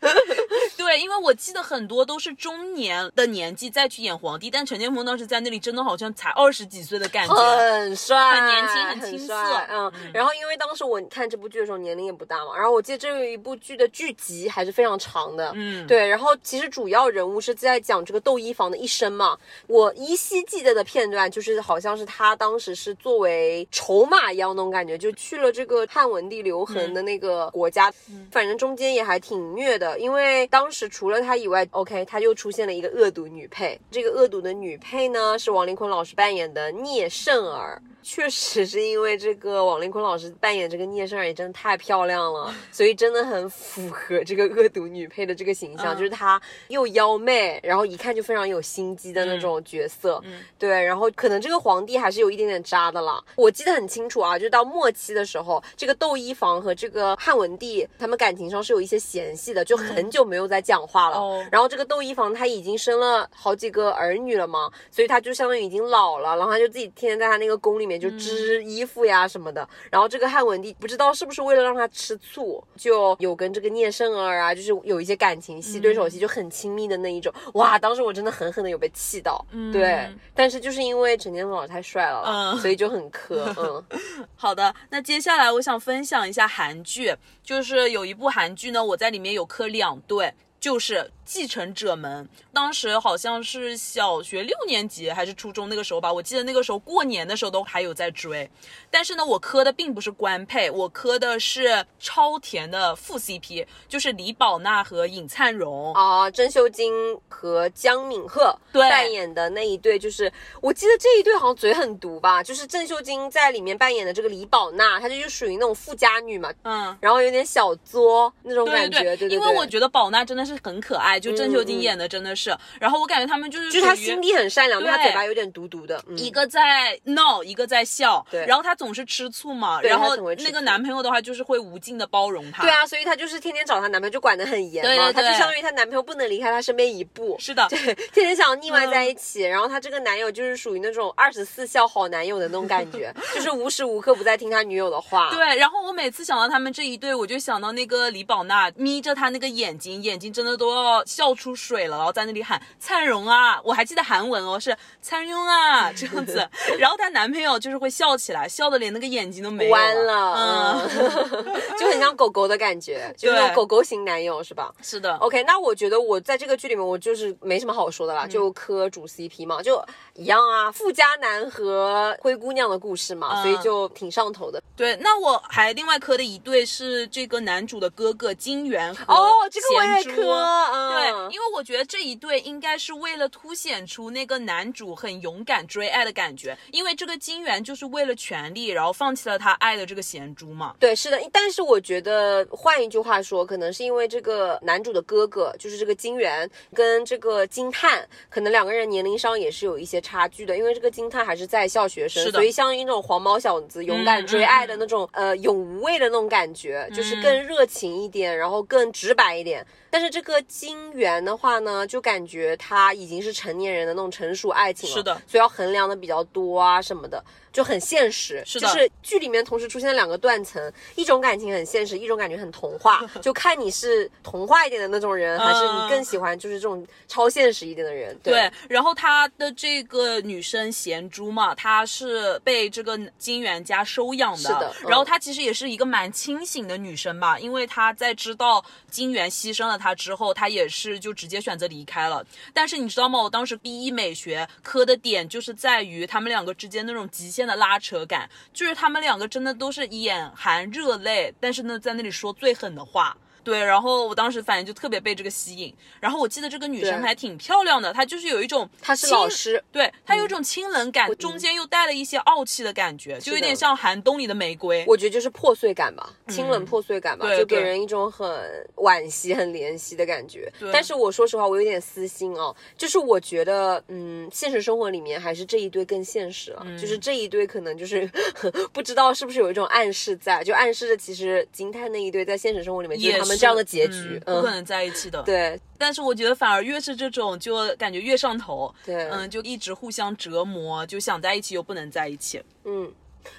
对，因为我记得很多都是中年的年纪再去演皇帝，但陈建锋当时在那里真的好像才二十几岁的感觉。很帅，很年轻很青涩帅嗯，然后因为当时我看这部剧的时候年龄也不大嘛，然后我记得这有一部剧的剧集还是非常长的，嗯对，然后其实主要人物是在讲这个窦漪房的一生嘛。我依稀记得的片段就是好像是他当时是作为筹码一样那种感觉，就去了这个汉文帝刘恒的那个国家，反正中间也还挺虐的，因为当时除了他以外，OK，他又出现了一个恶毒女配，这个恶毒的女配呢是王丽坤老师扮演的聂胜儿。确实是因为这个王丽坤老师扮演这个聂胜儿也真的太漂亮了，所以真的很符合这个恶毒女配的这个形象，嗯就是她又妖媚，然后一看就非常有心机的那种角色。嗯对，然后可能这个皇帝还是有一点点渣的啦。我记得很清楚啊，就到末期的时候，这个窦漪房和这个汉文帝他们感情上是有一些嫌隙的，就很久没有再讲话了。哦然后这个窦漪房他已经生了好几个儿女了嘛，所以他就相当于已经老了，然后他就自己天天在他那个宫里面就织衣服呀什么的。然后这个汉文帝不知道是不是为了让她吃醋，就有跟这个聂胜儿啊，就是有一些感情戏、对手戏，就很亲密的那一种。哇，当时我真的狠狠的有被气到。对，但是就是因为陈建锋老师太帅了，嗯所以就很磕。嗯，好的，那接下来我想分享一下韩剧，就是有一部韩剧呢，我在里面有磕两对。就是《继承者们》，当时好像是小学六年级还是初中那个时候吧，我记得那个时候过年的时候都还有在追。但是呢，我磕的并不是官配，我磕的是超甜的副 CP，就是李宝娜和尹灿荣。啊，郑秀晶和姜敏赫对扮演的那一对，就是我记得这一对好像嘴很毒吧，就是郑秀晶在里面扮演的这个李宝娜，她就是属于那种富家女嘛，嗯，然后有点小作那种对感觉，对对对，因为我觉得宝娜真的是很可爱，就郑秀晶演的真的是。然后我感觉他们就是就是她心地很善良，但她嘴巴有点毒毒的，嗯一个在闹，一个在笑，对然后他总是吃醋嘛，然后那个男朋友的话就是会无尽的包容她。对，啊，所以她就是天天找她男朋友，就管得很严嘛，她就相当于她男朋友不能离开她身边一步，是的，对，天天想要腻歪在一起，然后她这个男友就是属于那种二十四孝好男友的那种感觉，就是无时无刻不在听他女友的话。对，然后我每次想到他们这一对，我就想到那个李宝娜眯着她那个眼睛，眼睛真的都要笑出水了，然后在那里喊灿荣啊，我还记得韩文哦，是灿荣啊这样子。然后她男朋友就是会笑起来，笑的连那个眼睛都没弯了，嗯，嗯，就很像狗狗的感觉，就是那种狗狗型男友是吧是的，？OK，那我觉得我在这个剧里面我就是没什么好说的嗯啦，就磕主 CP 嘛，就一样啊，富家男和灰姑娘的故事嘛，嗯所以就挺上头的。对。那我还另外磕的一对是这个男主的哥哥金元和哦，这个我也磕，嗯，对，因为我觉得这一对应该是为了凸显出那个男主很勇敢追爱的感觉，因为这个金元就是为了权力，然后放弃了他爱的这个贤珠嘛。对，是的，但是我觉得换一句话说，可能是因为这个男主的哥哥，就是这个金元跟这个金叹，可能两个人年龄上也是有一些差距的。因为这个金叹还是在校学生，所以像那种黄毛小子勇敢追爱的那种，呃，勇无畏的那种感觉，就是更热情一点，然后更直白一点。但是这个金元的话呢，就感觉他已经是成年人的那种成熟爱情了，是的。所以要衡量的比较多啊什么的，就很现实。是的就是剧里面同时出现了两个断层，一种感情很现实，一种感觉很童话，就看你是童话一点的那种人，还是你更喜欢就是这种超现实一点的人。对，然后他的这个女生贤珠嘛，她是被这个金元家收养的，是的嗯然后她其实也是一个蛮清醒的女生吧，因为她在知道金元牺牲了她之后，她也是就直接选择离开了。但是你知道吗？我当时 B 一美学磕的点就是在于他们两个之间那种极限的拉扯感，就是他们两个真的都是眼含热泪，但是呢在那里说最狠的话。对，然后我当时反正就特别被这个吸引。然后我记得这个女生还挺漂亮的，她就是有一种她是老师，对，她有一种清冷感，中间又带了一些傲气的感觉，就有点像寒冬里的玫瑰。我觉得就是破碎感吧，清冷破碎感吧，嗯就给人一种很惋惜、很怜惜的感觉对。但是我说实话，我有点私心哦，就是我觉得，嗯，现实生活里面还是这一对更现实了，嗯就是这一对可能就是 不知道是不是有一种暗示在，就暗示着其实金泰那一对在现实生活里面就是他们这样的结局，嗯，不可能在一起的。，对但是我觉得反而越是这种，就感觉越上头。对，嗯，就一直互相折磨，就想在一起又不能在一起。嗯。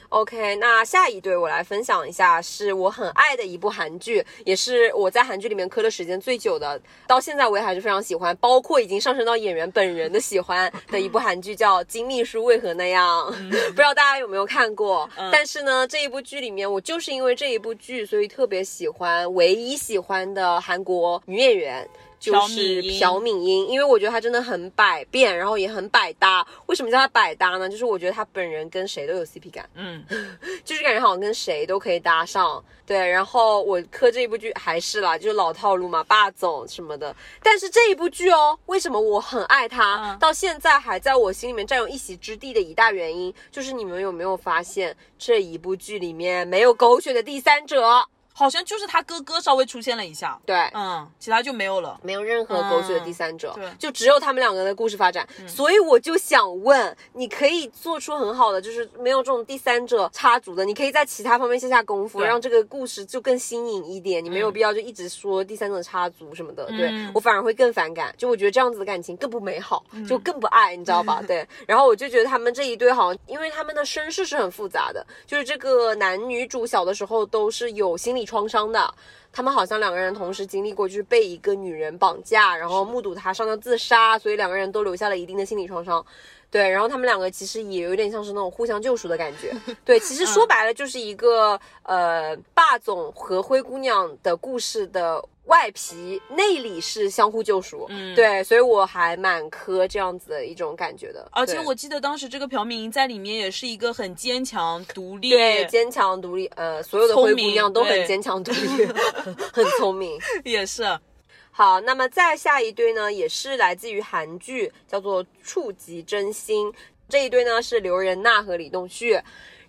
OK，那下一对我来分享一下，是我很爱的一部韩剧，也是我在韩剧里面磕的时间最久的，到现在我也还是非常喜欢，包括已经上升到演员本人的喜欢的一部韩剧，叫《金秘书为何那样》，不知道大家有没有看过？但是呢，这一部剧里面，我就是因为这一部剧，所以特别喜欢，唯一喜欢的韩国女演员。就是朴敏英，因为我觉得她真的很百变，然后也很百搭。为什么叫她百搭呢？就是我觉得她本人跟谁都有 CP 感，嗯，就是感觉好像跟谁都可以搭上。对，然后我磕这一部剧还是啦，就是老套路嘛，霸总什么的。但是这一部剧哦，为什么我很爱它，嗯到现在还在我心里面占有一席之地的一大原因，就是你们有没有发现这一部剧里面没有狗血的第三者？好像就是他哥哥稍微出现了一下，对，嗯，其他就没有了。没有任何狗血的第三者，嗯对就只有他们两个的故事发展。所以我就想问，你可以做出很好的，就是没有这种第三者插足的，你可以在其他方面下下功夫，让这个故事就更新颖一点。你没有必要就一直说第三者插足什么的，对嗯我反而会更反感。就我觉得这样子的感情更不美好，就更不爱，你知道吧？对。然后我就觉得他们这一对好像，因为他们的身世是很复杂的，就是这个男女主小的时候都是有心理创伤的。他们好像两个人同时经历过，就是被一个女人绑架，然后目睹她上吊自杀，所以两个人都留下了一定的心理创伤。对，然后他们两个其实也有点像是那种互相救赎的感觉。对，其实说白了就是一个、呃霸总和灰姑娘的故事的外皮，内里是相互救赎。嗯对，所以我还蛮磕这样子的一种感觉的。而且我记得当时这个朴敏英在里面也是一个很坚强、独立，对坚强独立，呃，所有的灰姑娘都很坚强独立，很聪明。也是。好，那么再下一对呢，也是来自于韩剧，叫做《触及真心》。这一对呢是刘仁娜和李栋旭。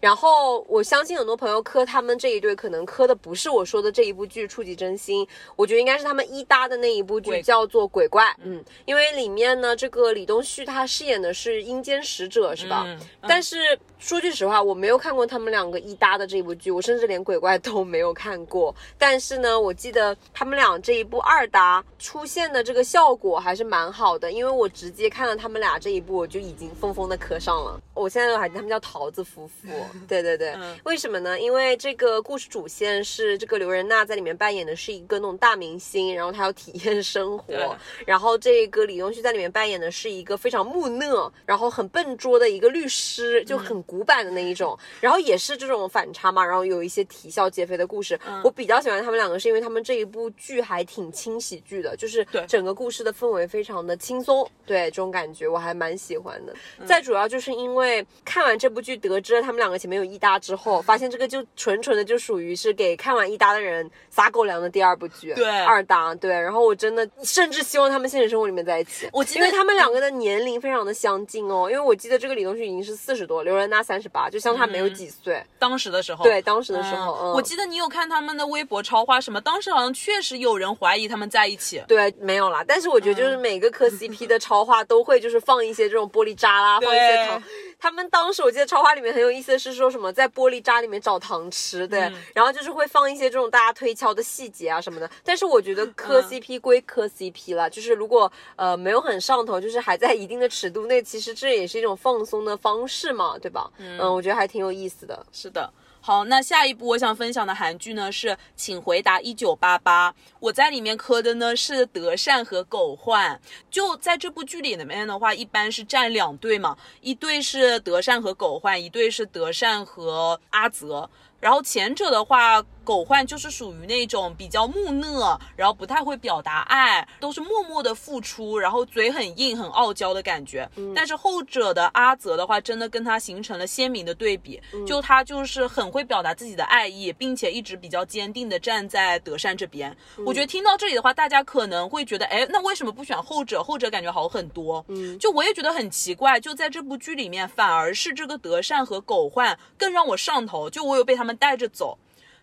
然后我相信很多朋友磕他们这一对，可能磕的不是我说的这一部剧《触及真心》，我觉得应该是他们一搭的那一部剧，叫做《鬼怪》。嗯，因为里面呢，这个李东旭他饰演的是阴间使者，是吧？嗯但是说句实话，我没有看过他们两个一搭的这部剧，我甚至连鬼怪都没有看过。但是呢，我记得他们俩这一部二搭出现的这个效果还是蛮好的，因为我直接看了他们俩这一部，我就已经疯疯的磕上了。我现在都还他们叫桃子夫妇，对对对，嗯。为什么呢？因为这个故事主线是这个刘仁娜在里面扮演的是一个那种大明星，然后她要体验生活，然后这个李东旭在里面扮演的是一个非常木讷，然后很笨拙的一个律师，就很古板的那一种，然后也是这种反差嘛，然后有一些啼笑皆非的故事。我比较喜欢他们两个，是因为他们这一部剧还挺轻喜剧的，就是对。整个故事的氛围非常的轻松，对这种感觉我还蛮喜欢的。再主要就是因为看完这部剧，得知了他们两个前面有一搭之后，发现这个就纯纯的就属于是给看完一搭的人撒狗粮的第二部剧，对二搭，对。然后我真的甚至希望他们现实生活里面在一起，我记得因为他们两个的年龄非常的相近哦，因为我记得这个李东旭已经是四十多，刘仁娜三十八，就相差没有几岁。当时的时候，对，当时的时候，嗯我记得你有看他们的微博超话什么，当时好像确实有人怀疑他们在一起。对，没有啦。但是我觉得就是每个磕 CP 的超话都会就是放一些这种玻璃渣啦，放一些糖。他们当时我记得超话里面很有意思的是说什么在玻璃渣里面找糖吃，对，然后就是会放一些这种大家推敲的细节啊什么的。但是我觉得磕 CP 归磕 CP 了，就是如果呃没有很上头，就是还在一定的尺度内，其实这也是一种放松的方式嘛，对吧？嗯我觉得还挺有意思的。是的。好，那下一部我想分享的韩剧呢是《请回答一九八八》，我在里面磕的呢是德善和狗焕。就在这部剧里面的话，一般是站两队嘛，一队是德善和狗焕，一队是德善和阿泽。然后前者的话，狗焕就是属于那种比较木讷，然后不太会表达爱，都是默默的付出，然后嘴很硬、很傲娇的感觉。但是后者的阿泽的话，真的跟他形成了鲜明的对比，就他就是很会表达自己的爱意，并且一直比较坚定的站在德善这边。我觉得听到这里的话，大家可能会觉得，哎，那为什么不选后者？后者感觉好很多。嗯，就我也觉得很奇怪，就在这部剧里面，反而是这个德善和狗焕更让我上头，就我有被他们带着走。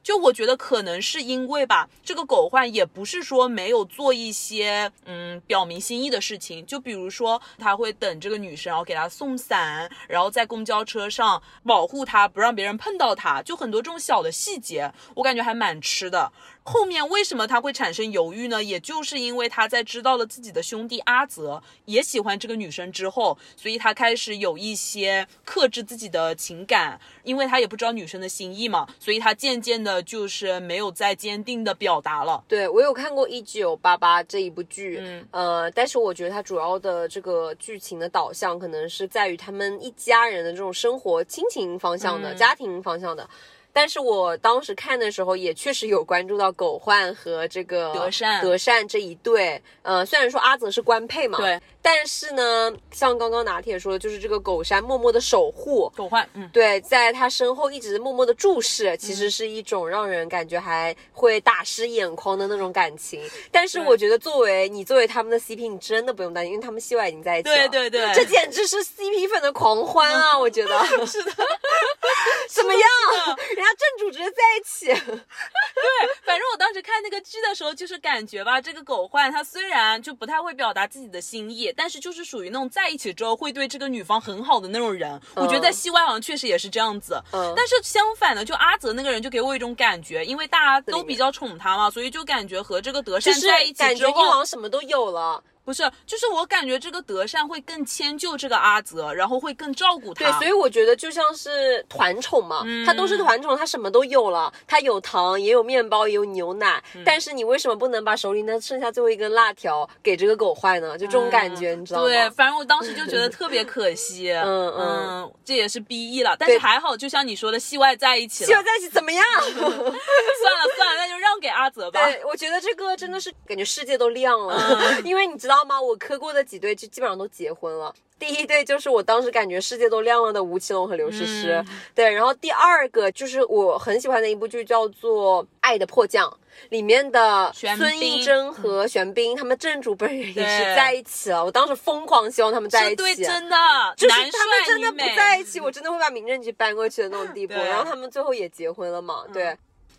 就我觉得可能是因为吧，这个狗焕也不是说没有做一些嗯表明心意的事情，就比如说他会等这个女生，然后给她送伞，然后在公交车上保护她，不让别人碰到她，就很多这种小的细节，我感觉还蛮吃的。后面为什么他会产生犹豫呢？也就是因为他在知道了自己的兄弟阿泽也喜欢这个女生之后，所以他开始有一些克制自己的情感，因为他也不知道女生的心意嘛，所以他渐渐的就是没有再坚定的表达了。对我有看过《一九八八》这一部剧，嗯，呃，但是我觉得它主要的这个剧情的导向可能是在于他们一家人的这种生活亲情方向的、家庭方向的。但是我当时看的时候，也确实有关注到狗焕和这个德善德善这一对。呃，虽然说阿泽是官配嘛，对，但是呢，像刚刚拿铁说的，就是这个狗山默默的守护狗焕，嗯，对，在他身后一直默默的注视，其实是一种让人感觉还会打湿眼眶的那种感情。但是我觉得，作为你作为他们的 CP，你真的不用担心，因为他们戏外已经在一起了。对对对，这简直是 CP 粉的狂欢啊！我觉得 是的，怎么样？人家正主直接在一起。对，反正我当时看那个剧的时候，就是感觉吧，这个狗焕他虽然就不太会表达自己的心意，但是就是属于那种在一起之后会对这个女方很好的那种人。我觉得在戏外好像确实也是这样子。嗯。但是相反的，就阿泽那个人就给我一种感觉，因为大家都比较宠他嘛，所以就感觉和这个德善在一起之后，感觉一王什么都有了。不是，就是我感觉这个德善会更迁就这个阿泽，然后会更照顾他。对，所以我觉得就像是团宠嘛，他都是团宠，他什么都有了，他有糖，也有面包，也有牛奶。但是你为什么不能把手里那剩下最后一根辣条给这个狗坏呢？就这种感觉，你知道吗？对，反正我当时就觉得特别 可惜。嗯嗯，这也是 B E 了，但是还好，就像你说的，戏外在一起了。戏外在一起怎么样？算了算了，那就让给阿泽吧。对，我觉得这个真的是感觉世界都亮了，因为你知道。知道吗？我磕过的几对就基本上都结婚了。第一对就是我当时感觉世界都亮了的吴奇隆和刘诗诗，对。然后第二个就是我很喜欢的一部剧，叫做《爱的迫降》，里面的孙艺珍和玄彬，他们正主本人也是在一起了。我当时疯狂希望他们在一起，对，真的，就是他们真的不在一起，我真的会把民政局搬过去的那种地步。然后他们最后也结婚了嘛？对。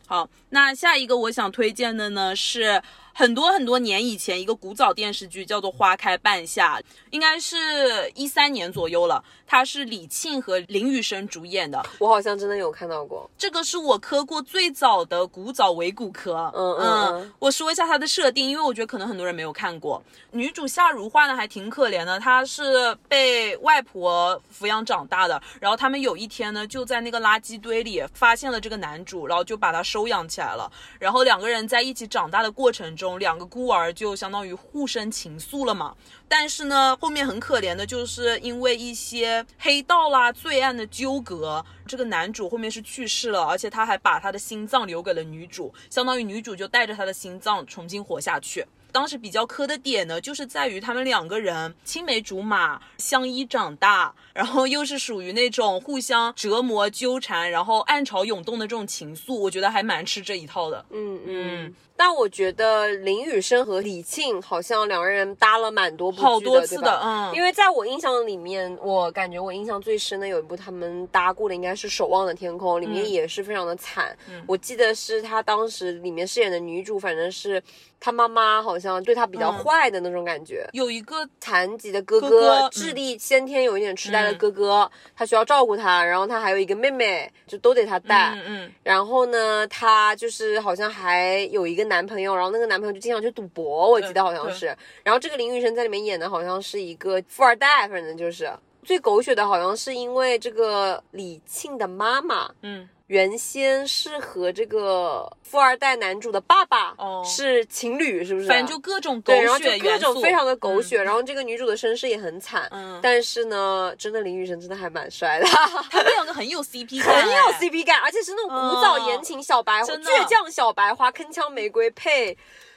好，那下一个我想推荐的呢是。很多很多年以前，一个古早电视剧叫做《花开半夏》，应该是一三年左右了。它是李沁和林雨生主演的，我好像真的有看到过。这个是我磕过最早的古早伪骨科。嗯嗯，我说一下它的设定，因为我觉得可能很多人没有看过。女主夏如画呢，还挺可怜的，她是被外婆抚养长大的。然后他们有一天呢，就在那个垃圾堆里发现了这个男主，然后就把他收养起来了。然后两个人在一起长大的过程中，两个孤儿就相当于互生情愫了嘛。但是呢，后面很可怜的，就是因为一些黑道啦、罪案的纠葛，这个男主后面是去世了，而且他还把他的心脏留给了女主，相当于女主就带着他的心脏重新活下去。当时比较磕的点呢，就是在于他们两个人青梅竹马，相依长大，然后又是属于那种互相折磨、纠缠，然后暗潮涌动的这种情愫，我觉得还蛮吃这一套的。嗯嗯。但我觉得林雨生和李沁好像两个人搭了蛮多部好多次的，嗯，因为在我印象里面，我感觉我印象最深的有一部他们搭过的应该是《守望的天空》，里面也是非常的惨。我记得是他当时里面饰演的女主，反正是。他妈妈好像对他比较坏的那种感觉，有一个残疾的哥哥，智力先天有一点痴呆的哥哥，他需要照顾他，然后他还有一个妹妹，就都得他带。嗯嗯。然后呢，他就是好像还有一个男朋友，然后那个男朋友就经常去赌博，我记得好像是。然后这个林雨生在里面演的好像是一个富二代，反正就是最狗血的，好像是因为这个李沁的妈妈，嗯。原先是和这个富二代男主的爸爸哦。是情侣，是不是？反正就各种狗对，然后就血，各种非常的狗血，然后这个女主的身世也很惨，嗯。但是呢，真的林雨晨真的还蛮帅的，他们两个很有 CP 感，很有 CP 感，而且是那种古早言情小白花、倔强小白花、铿锵玫瑰配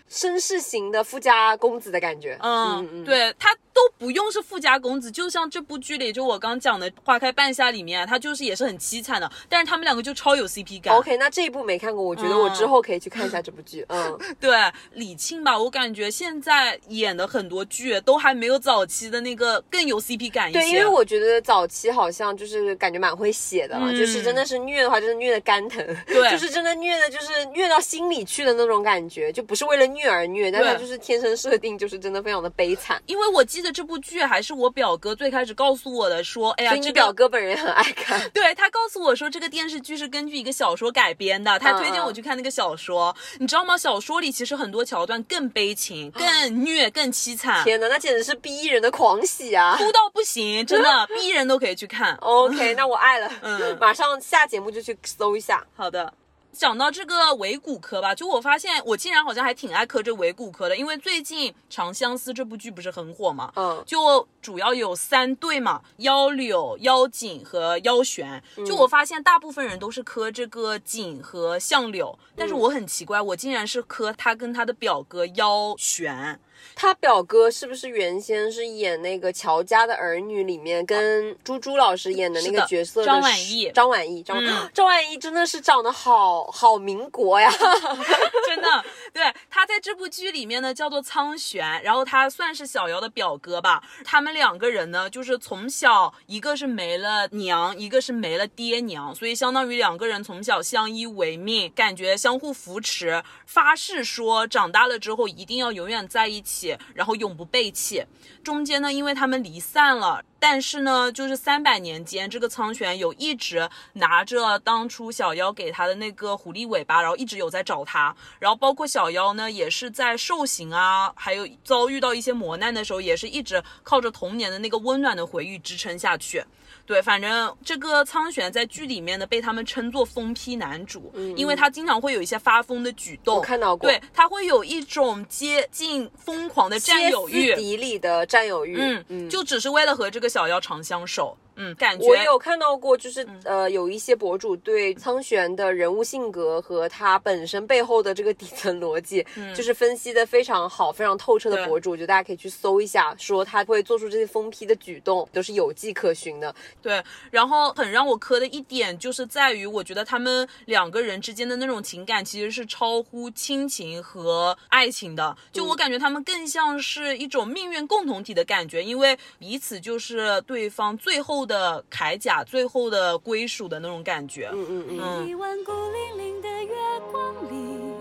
绅士型的富家公子的感觉。嗯嗯，对他都不用是富家公子，就像这部剧里，就我刚讲的《花开半夏》里面，他就是也是很凄惨的，但是他们两个就超有 CP 感。OK，那这一部没看过，我觉得我之后可以去看一下这部剧。嗯，对李沁吧，我感觉现在演的很多剧都还没有早期的那个更有 CP 感一些。对，因为我觉得早期好像就是感觉蛮会写的了，嗯就是真的是虐的话，就是虐的肝疼，对 就是真的虐的，就是虐到心里去的那种感觉，就不是为了虐而虐，但它对就是天生设定就是真的非常的悲惨。因为我记得这部剧还是我表哥最开始告诉我的，说，哎呀，这个所以你表哥本人很爱看。对他告诉我说，这个电视剧是根据一个小说改编的，他嗯推荐我去看那个小说。你知道吗？小说里其实很多桥段更悲情、更虐、更凄惨，天哪，那简直是逼人的狂喜啊！哭到不行，真的逼人都可以去看。OK，那我爱了，嗯 马上下节目就去搜一下。好的。讲到这个伪骨科吧，就我发现我竟然好像还挺爱磕这伪骨科的，因为最近《长相思》这部剧不是很火嘛，嗯就主要有三对嘛，腰柳、腰锦和腰玄。嗯就我发现大部分人都是磕这个锦和相柳，但嗯是我很奇怪，我竟然是磕他跟他的表哥腰玄。他表哥是不是原先是演那个《乔家的儿女》里面跟朱朱老师演的那个角色的张晚意张晚意，张、嗯张晚意真的是长得好好民国呀！真的，对他在这部剧里面呢叫做苍玄，然后他算是小瑶的表哥吧。他们两个人呢，就是从小一个是没了娘，一个是没了爹娘，所以相当于两个人从小相依为命，感觉相互扶持，发誓说长大了之后一定要永远在一起，然后永不背弃。中间呢，因为他们离散了。但是呢，就是三百年间，这个苍玄有一直拿着当初小妖给他的那个狐狸尾巴，然后一直有在找他。然后包括小妖呢，也是在受刑啊，还有遭遇到一些磨难的时候，也是一直靠着童年的那个温暖的回忆支撑下去。对，反正这个苍玄在剧里面呢，被他们称作疯批男主，因为他经常会有一些发疯的举动。我看到过对，他会有一种接近疯狂的占有欲歇斯。底里的占有欲，嗯，就只是为了和这个小妖长相守。嗯，感觉我有看到过，就是、呃，有一些博主对苍玄的人物性格和他本身背后的这个底层逻辑，就是分析的非常好、非常透彻的博主，我觉得大家可以去搜一下，说他会做出这些疯批的举动，都是有迹可循的。对，然后很让我磕的一点就是在于，我觉得他们两个人之间的那种情感其实是超乎亲情和爱情的，就我感觉他们更像是一种命运共同体的感觉，因为彼此就是对方最后的铠甲、最后的归属的那种感觉。嗯嗯嗯，嗯一弯孤零零的月光里，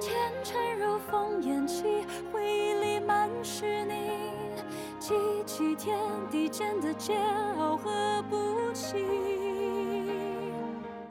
前尘如风烟起，回忆里满是你，记起天地间的煎熬和不弃。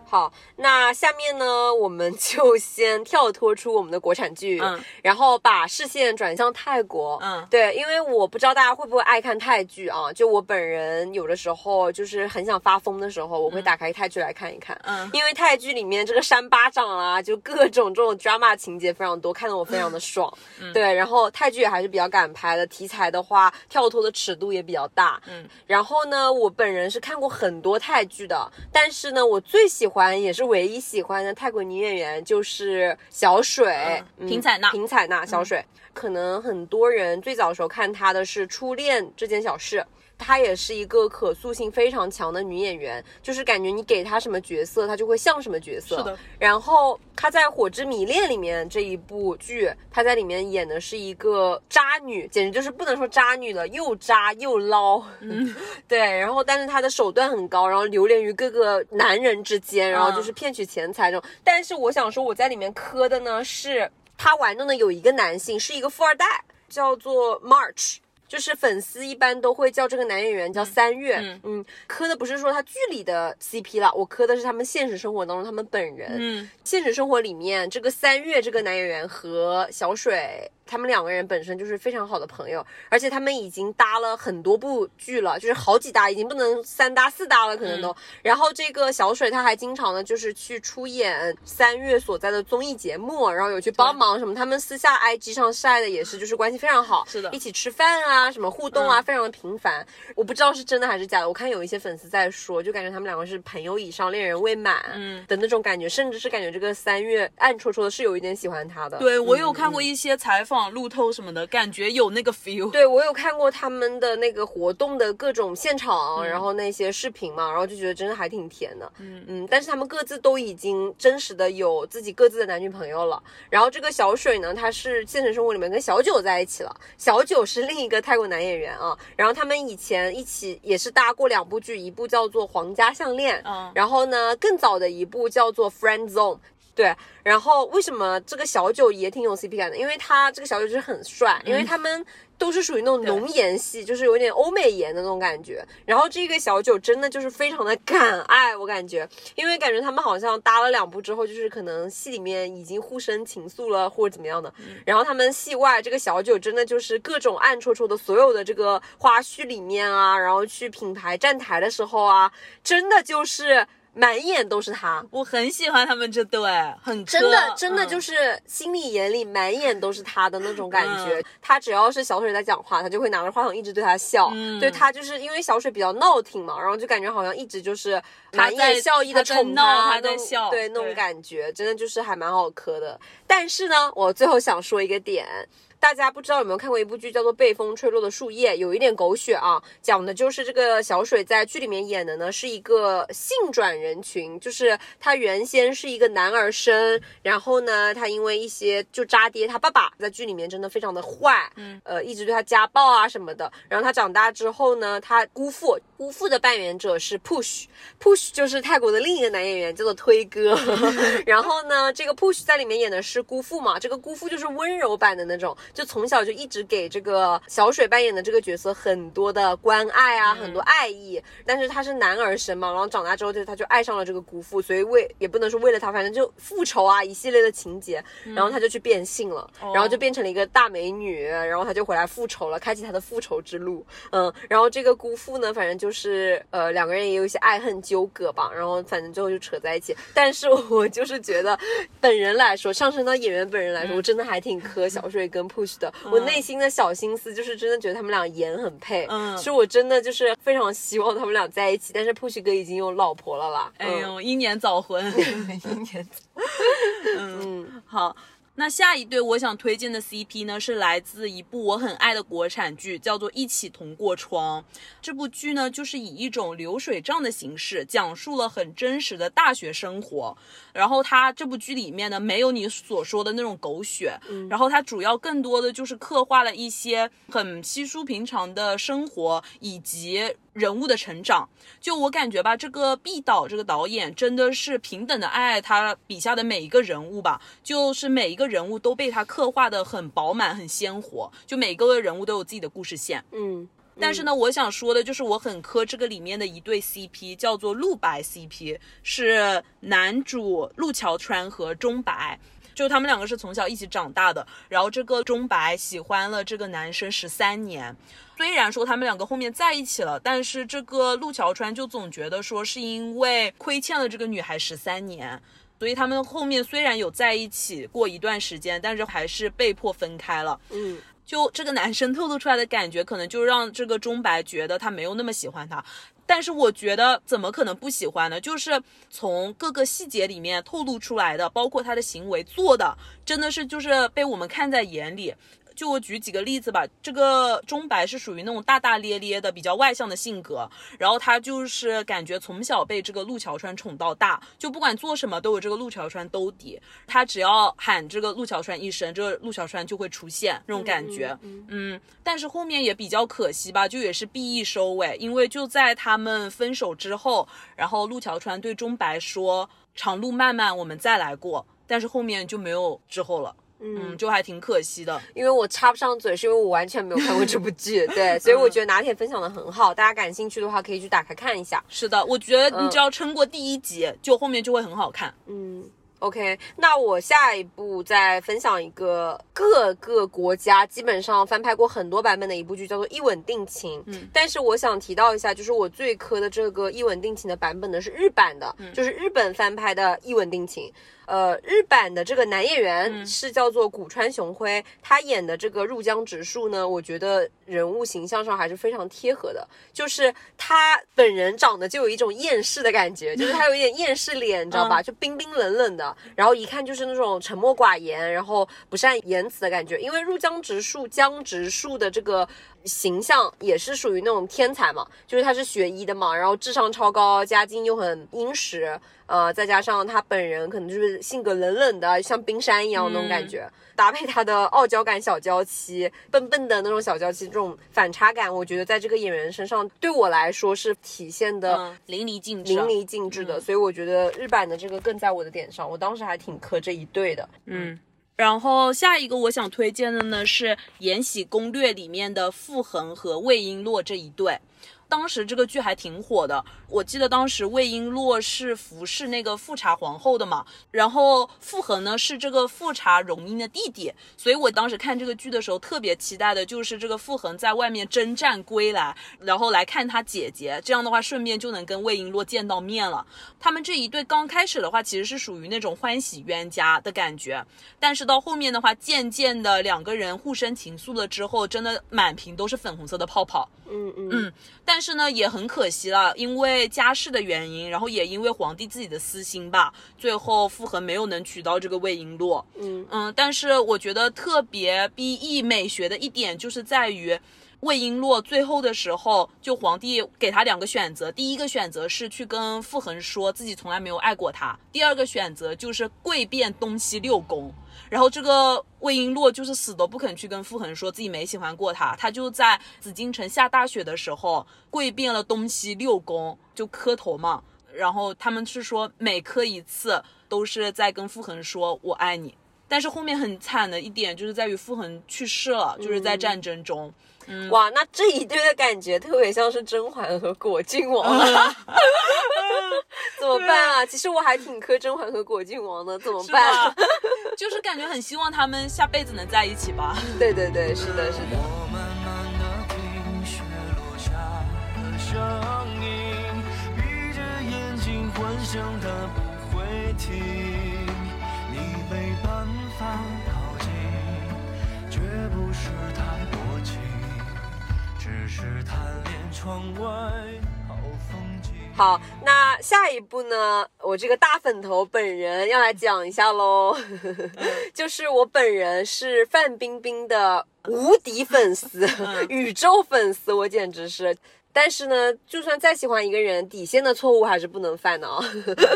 好，那下面呢，我们就先跳脱出我们的国产剧，嗯然后把视线转向泰国，嗯。对，因为我不知道大家会不会爱看泰剧啊，就我本人有的时候就是很想发疯的时候，我会打开泰剧来看一看，嗯。因为泰剧里面这个扇巴掌啊，就各种这种 drama 情节非常多，看得我非常的爽，嗯。对，然后泰剧也还是比较敢拍的，题材的话跳脱的尺度也比较大，嗯，然后呢，我本人是看过很多泰剧的，但是呢，我最喜欢也是唯一喜欢的泰国女演员就是小水，嗯平采娜平采娜，小水。可能很多人最早的时候看她的是《初恋这件小事》。她也是一个可塑性非常强的女演员，就是感觉你给她什么角色，她就会像什么角色。是的。然后她在《火之迷恋》里面这一部剧，她在里面演的是一个渣女，简直就是不能说渣女了，又渣又捞。嗯，对。然后，但是她的手段很高，然后流连于各个男人之间，然后就是骗取钱财这种。但是我想说，我在里面磕的呢是她玩弄的有一个男性，是一个富二代，叫做 March。就是粉丝一般都会叫这个男演员叫三月，嗯嗯，磕的不是说他剧里的 CP 了，我磕的是他们现实生活当中他们本人。嗯现实生活里面，这个三月这个男演员和小水他们两个人本身就是非常好的朋友，而且他们已经搭了很多部剧了，就是好几搭，已经不能三搭四搭了，可能都。然后这个小水他还经常的就是去出演三月所在的综艺节目，然后有去帮忙什么。他们私下 IG 上晒的也是，就是关系非常好，是的一起吃饭啊，什么互动啊，非常的频繁。我不知道是真的还是假的，我看有一些粉丝在说，就感觉他们两个是朋友以上，恋人未满，嗯的那种感觉，甚至是感觉这个三月暗戳戳的是有一点喜欢他的。对我有嗯看过一些采访、路透什么的，感觉有那个 feel。对，我有看过他们的那个活动的各种现场，然后那些视频嘛，然后就觉得真的还挺甜的。嗯嗯，但是他们各自都已经真实的有自己各自的男女朋友了。然后这个小水呢，他是现实生活里面跟小九在一起了。小九是另一个泰国男演员啊。然后他们以前一起也是搭过两部剧，一部叫做《皇家项链》，嗯然后呢更早的一部叫做《Friend Zone》。对，然后为什么这个小九也挺有 CP 感的？因为他这个小九就是很帅，因为他们都是属于那种浓颜系，就是有点欧美颜的那种感觉。然后这个小九真的就是非常的敢爱，我感觉，因为感觉他们好像搭了两部之后，就是可能戏里面已经互生情愫了，或者怎么样的。然后他们戏外这个小九真的就是各种暗戳戳的，所有的这个花絮里面啊，然后去品牌站台的时候啊，真的就是满眼都是他。我很喜欢他们这对，很真的，真的嗯就是心里眼里满眼都是他的那种感觉。他只要是小水在讲话，他就会拿着话筒一直对他笑。嗯对他就是因为小水比较闹挺嘛，然后就感觉好像一直就是满眼笑意的他在宠闹他在笑对那种感觉，真的就是还蛮好磕的。但是呢，我最后想说一个点。大家不知道有没有看过一部剧叫做《被风吹落的树叶》，有一点狗血啊，讲的就是这个小水在剧里面演的呢是一个性转人群，就是他原先是一个男儿身，然后呢，他因为一些就渣爹他爸爸在剧里面真的非常的坏，嗯，呃，一直对他家暴啊什么的。然后他长大之后呢，他姑父姑父的扮演者是 Push，Push 就是泰国的另一个男演员叫做推哥，然后呢，这个 Push 在里面演的是姑父嘛，这个姑父就是温柔版的那种，就从小就一直给这个小水扮演的这个角色很多的关爱啊，很多爱意。但是他是男儿身嘛，然后长大之后就他就爱上了这个姑父，所以为也不能说为了他，反正就复仇啊一系列的情节，然后他就去变性了，然后就变成了一个大美女，然后他就回来复仇了，开启他的复仇之路。嗯，然后这个姑父呢，反正就是呃两个人也有一些爱恨纠葛吧，然后反正最后就扯在一起。但是我就是觉得本人来说，上升到演员本人来说，我真的还挺磕小水跟 Push 的。我内心的小心思就是真的觉得他们俩颜很配，嗯是我真的就是非常希望他们俩在一起。但是 Push 哥已经有老婆了啦，哎呦，英年早婚。英年早，嗯，好。那下一对我想推荐的 CP 呢，是来自一部我很爱的国产剧，叫做《一起同过窗》。这部剧呢，就是以一种流水账的形式，讲述了很真实的大学生活。然后它这部剧里面呢，没有你所说的那种狗血，然后它主要更多的就是刻画了一些很稀疏平常的生活以及人物的成长。就我感觉吧，这个毕导这个导演真的是平等的爱爱他笔下的每一个人物吧，就是每一个人物都被他刻画的很饱满、很鲜活，就每个人物都有自己的故事线。嗯，但是呢，我想说的就是我很磕这个里面的一对 CP，叫做陆白 CP，是男主陆桥川和钟白。就他们两个是从小一起长大的，然后这个钟白喜欢了这个男生十三年，虽然说他们两个后面在一起了，但是这个陆桥川就总觉得说是因为亏欠了这个女孩十三年，所以他们后面虽然有在一起过一段时间，但是还是被迫分开了。嗯，就这个男生透露出来的感觉，可能就让这个钟白觉得他没有那么喜欢他。但是我觉得怎么可能不喜欢呢？就是从各个细节里面透露出来的，包括他的行为做的，真的是就是被我们看在眼里。就我举几个例子吧，这个钟白是属于那种大大咧咧的、比较外向的性格，然后他就是感觉从小被这个陆桥川宠到大，就不管做什么都有这个陆桥川兜底，他只要喊这个陆桥川一声，这个陆桥川就会出现那种感觉。嗯，但是后面也比较可惜吧，就也是 B E 收尾，因为就在他们分手之后，然后陆桥川对钟白说：“长路漫漫，我们再来过。”但是后面就没有之后了。嗯，就还挺可惜的。因为我插不上嘴，是因为我完全没有看过这部剧，对，所以我觉得拿铁分享的很好，大家感兴趣的话可以去打开看一下。是的，我觉得你只要撑过第一集，就后面就会很好看。嗯，OK，那我下一步再分享一个各个国家基本上翻拍过很多版本的一部剧，叫做《一吻定情》。嗯，但是我想提到一下，就是我最磕的这个《一吻定情》的版本呢是日版的，就是日本翻拍的《一吻定情》。呃，日版的这个男演员是叫做古川雄辉，他演的这个入江直树呢，我觉得人物形象上还是非常贴合的。就是他本人长得就有一种厌世的感觉，就是他有一点厌世脸，你知道吧？就冰冰冷冷的，然后一看就是那种沉默寡言，然后不善言辞的感觉。因为入江直树江直树的这个形象也是属于那种天才嘛，就是他是学医的嘛，然后智商超高，家境又很殷实。呃，再加上他本人可能就是性格冷冷的，像冰山一样那种感觉，搭配他的傲娇感、小娇妻、笨笨的那种小娇妻，这种反差感，我觉得在这个演员身上对我来说是体现的淋漓尽致，淋漓尽致的。所以我觉得日版的这个更在我的点上，我当时还挺磕这一对的。嗯，然后下一个我想推荐的呢是《延禧攻略》里面的傅恒和魏璎珞这一对。当时这个剧还挺火的，我记得当时魏璎珞是服侍那个富察皇后的嘛，然后傅恒呢是这个富察容音的弟弟，所以我当时看这个剧的时候特别期待的就是这个傅恒在外面征战归来，然后来看他姐姐，这样的话顺便就能跟魏璎珞见到面了。他们这一对刚开始的话其实是属于那种欢喜冤家的感觉，但是到后面的话渐渐的两个人互生情愫了之后，真的满屏都是粉红色的泡泡。嗯嗯嗯，但是呢，也很可惜了，因为家世的原因，然后也因为皇帝自己的私心吧，最后傅恒没有能娶到这个魏璎珞。嗯嗯，但是我觉得特别 B E 美学的一点就是在于。魏璎珞最后的时候，就皇帝给他两个选择，第一个选择是去跟傅恒说自己从来没有爱过他，第二个选择就是跪遍东西六宫。然后这个魏璎珞就是死都不肯去跟傅恒说自己没喜欢过他，他就在紫禁城下大雪的时候跪遍了东西六宫，就磕头嘛。然后他们是说每磕一次都是在跟傅恒说我爱你。但是后面很惨的一点就是在于傅恒去世了，就是在战争中。哇，那这一对的感觉特别像是甄嬛和果郡王，怎么办啊？其实我还挺磕甄嬛和果郡王的，怎么办？就是感觉很希望他们下辈子能在一起吧。对对对，是的，是的。好，那下一步呢？我这个大粉头本人要来讲一下喽，就是我本人是范冰冰的无敌粉丝，宇宙粉丝，我简直是。但是呢，就算再喜欢一个人，底线的错误还是不能犯的啊。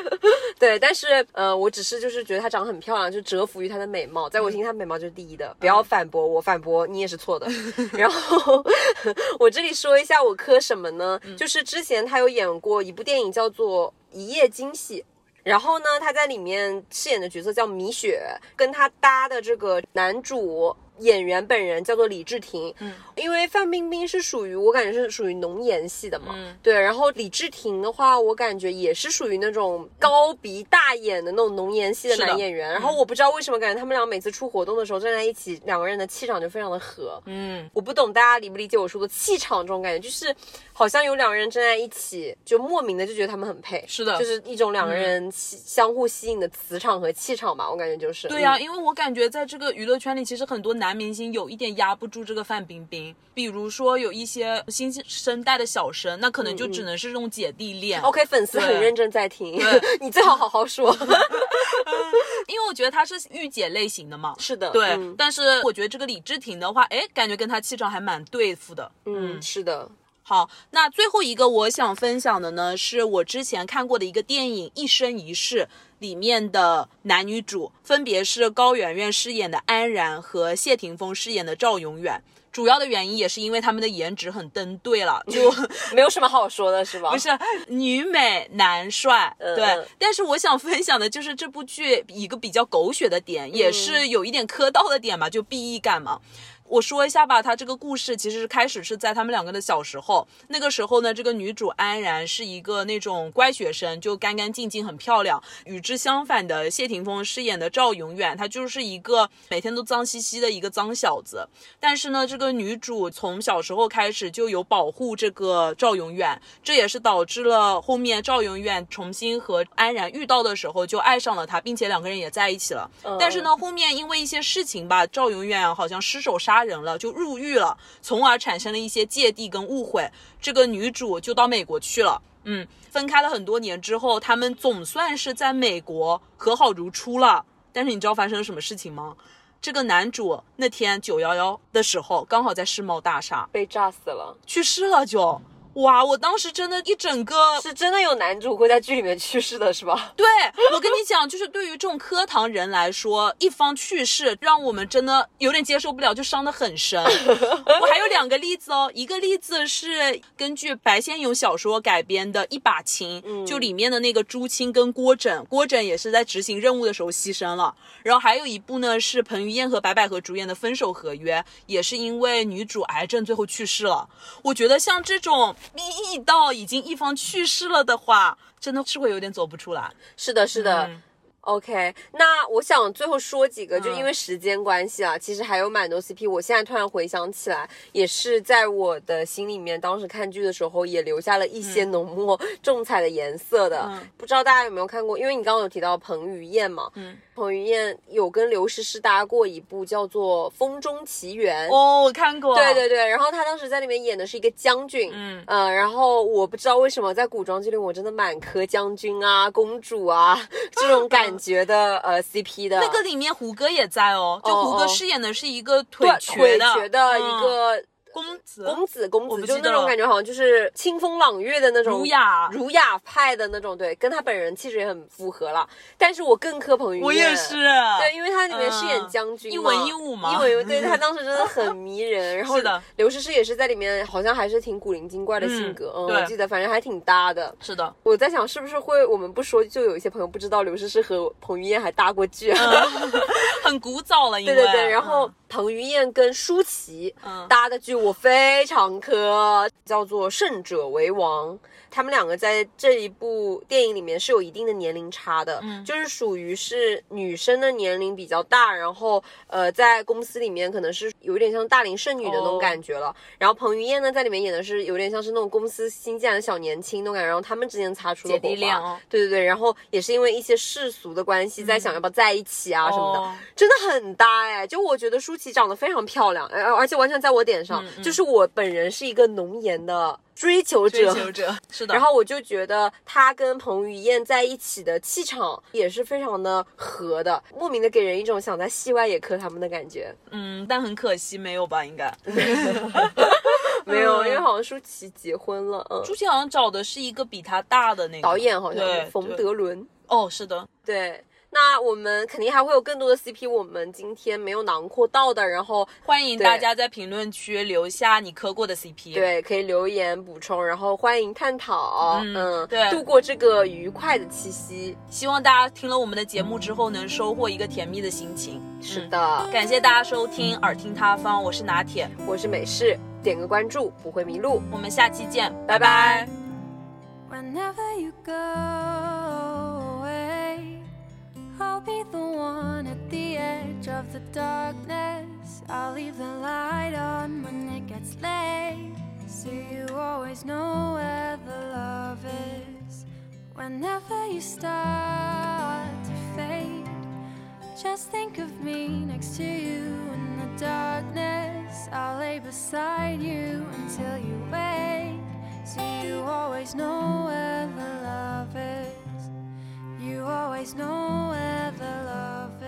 对，但是呃，我只是就是觉得她长得很漂亮，就折服于她的美貌，在我心里她美貌就是第一的。不要反驳我，反驳你也是错的。然后 我这里说一下我磕什么呢？就是之前她有演过一部电影叫做《一夜惊喜》，然后呢，她在里面饰演的角色叫米雪，跟她搭的这个男主。演员本人叫做李治廷，嗯，因为范冰冰是属于我感觉是属于浓颜系的嘛，嗯，对，然后李治廷的话，我感觉也是属于那种高鼻大眼的那种浓颜系的男演员，然后我不知道为什么感觉他们俩每次出活动的时候站在一起，两个人的气场就非常的合，嗯，我不懂大家理不理解我说的气场这种感觉，就是好像有两个人站在一起，就莫名的就觉得他们很配，是的，就是一种两个人相互吸引的磁场和气场吧，我感觉就是，对呀，因为我感觉在这个娱乐圈里，其实很多男。男明星有一点压不住这个范冰冰，比如说有一些新生代的小生，那可能就只能是这种姐弟恋。OK，粉丝很认真在听，你最好好好说，因为我觉得他是御姐类型的嘛。是的，对。但是我觉得这个李治廷的话，哎，感觉跟他气场还蛮对付的。嗯，是的。好，那最后一个我想分享的呢，是我之前看过的一个电影《一生一世》里面的男女主，分别是高圆圆饰演的安然和谢霆锋饰演的赵永远。主要的原因也是因为他们的颜值很登对了，就没有什么好说的，是吧？不是女美男帅，对。但是我想分享的就是这部剧一个比较狗血的点，也是有一点磕到的点嘛，就 BE 感嘛。我说一下吧，他这个故事其实是开始是在他们两个的小时候。那个时候呢，这个女主安然是一个那种乖学生，就干干净净、很漂亮。与之相反的，谢霆锋饰演的赵永远，他就是一个每天都脏兮兮的一个脏小子。但是呢，这个女主从小时候开始就有保护这个赵永远，这也是导致了后面赵永远重新和安然遇到的时候就爱上了他，并且两个人也在一起了。但是呢，后面因为一些事情吧，赵永远好像失手杀人了，就入狱了，从而产生了一些芥蒂跟误会。这个女主就到美国去了。嗯，分开了很多年之后，他们总算是在美国和好如初了。但是你知道发生了什么事情吗？这个男主那天九幺幺的时候，刚好在世贸大厦被炸死了，去世了就。哇！我当时真的，一整个是真的有男主会在剧里面去世的，是吧？对，我跟你讲，就是对于这种磕糖人来说，一方去世，让我们真的有点接受不了，就伤得很深。我还有两个例子哦，一个例子是根据白先勇小说改编的《一把青》，就里面的那个朱青跟郭枕，郭枕也是在执行任务的时候牺牲了。然后还有一部呢，是彭于晏和白百合主演的《分手合约》，也是因为女主癌症最后去世了。我觉得像这种。密到已经一方去世了的话，真的是会有点走不出来。是的，是的。OK，那我想最后说几个，就因为时间关系啊，其实还有蛮多 CP。我现在突然回想起来，也是在我的心里面，当时看剧的时候也留下了一些浓墨 重彩的颜色的。不知道大家有没有看过？因为你刚刚有提到彭于晏嘛，嗯。彭于晏有跟刘诗诗搭过一部叫做《风中奇缘》哦，我看过。对对对，然后他当时在里面演的是一个将军，嗯呃，然后我不知道为什么在古装剧里我真的蛮磕将军啊、公主啊 这种感觉的呃 CP 的。那个里面胡歌也在哦，就胡歌饰演的是一个腿瘸的一个。公子，公子，公子，就那种感觉，好像就是清风朗月的那种儒雅、儒雅派的那种，对，跟他本人气质也很符合了。但是我更磕彭于晏，我也是，对，因为他里面饰演将军，一文一武嘛，一文一武，对他当时真的很迷人。然后是的，刘诗诗也是在里面，好像还是挺古灵精怪的性格，嗯，我记得，反正还挺搭的。是的，我在想是不是会我们不说，就有一些朋友不知道刘诗诗和彭于晏还搭过剧，很古早了，对对对，然后。彭于晏跟舒淇搭的剧我非常磕，叫做《胜者为王》。他们两个在这一部电影里面是有一定的年龄差的，嗯，就是属于是女生的年龄比较大，然后呃，在公司里面可能是有点像大龄剩女的那种感觉了。然后彭于晏呢，在里面演的是有点像是那种公司新进来的小年轻那种感觉，然后他们之间擦出了火花。对对对，然后也是因为一些世俗的关系，在想要不要在一起啊什么的，真的很搭哎。就我觉得舒淇长得非常漂亮，而而且完全在我点上，就是我本人是一个浓颜的。追求者，追求者是的。然后我就觉得他跟彭于晏在一起的气场也是非常的合的，莫名的给人一种想在戏外也磕他们的感觉。嗯，但很可惜没有吧？应该 没有，因为好像舒淇结婚了。嗯，舒淇好像找的是一个比他大的那个导演，好像是冯德伦。哦，是的，对。那我们肯定还会有更多的 CP，我们今天没有囊括到的，然后欢迎大家在评论区留下你磕过的 CP，对，可以留言补充，然后欢迎探讨，嗯，对，度过这个愉快的七夕，希望大家听了我们的节目之后能收获一个甜蜜的心情。是的，感谢大家收听耳听他方，我是拿铁，我是美式，点个关注不会迷路，我们下期见，拜拜。I'll be the one at the edge of the darkness. I'll leave the light on when it gets late. So you always know where the love is. Whenever you start to fade, just think of me next to you in the darkness. I'll lay beside you until you wake. So you always know where the love is. You always know where the love.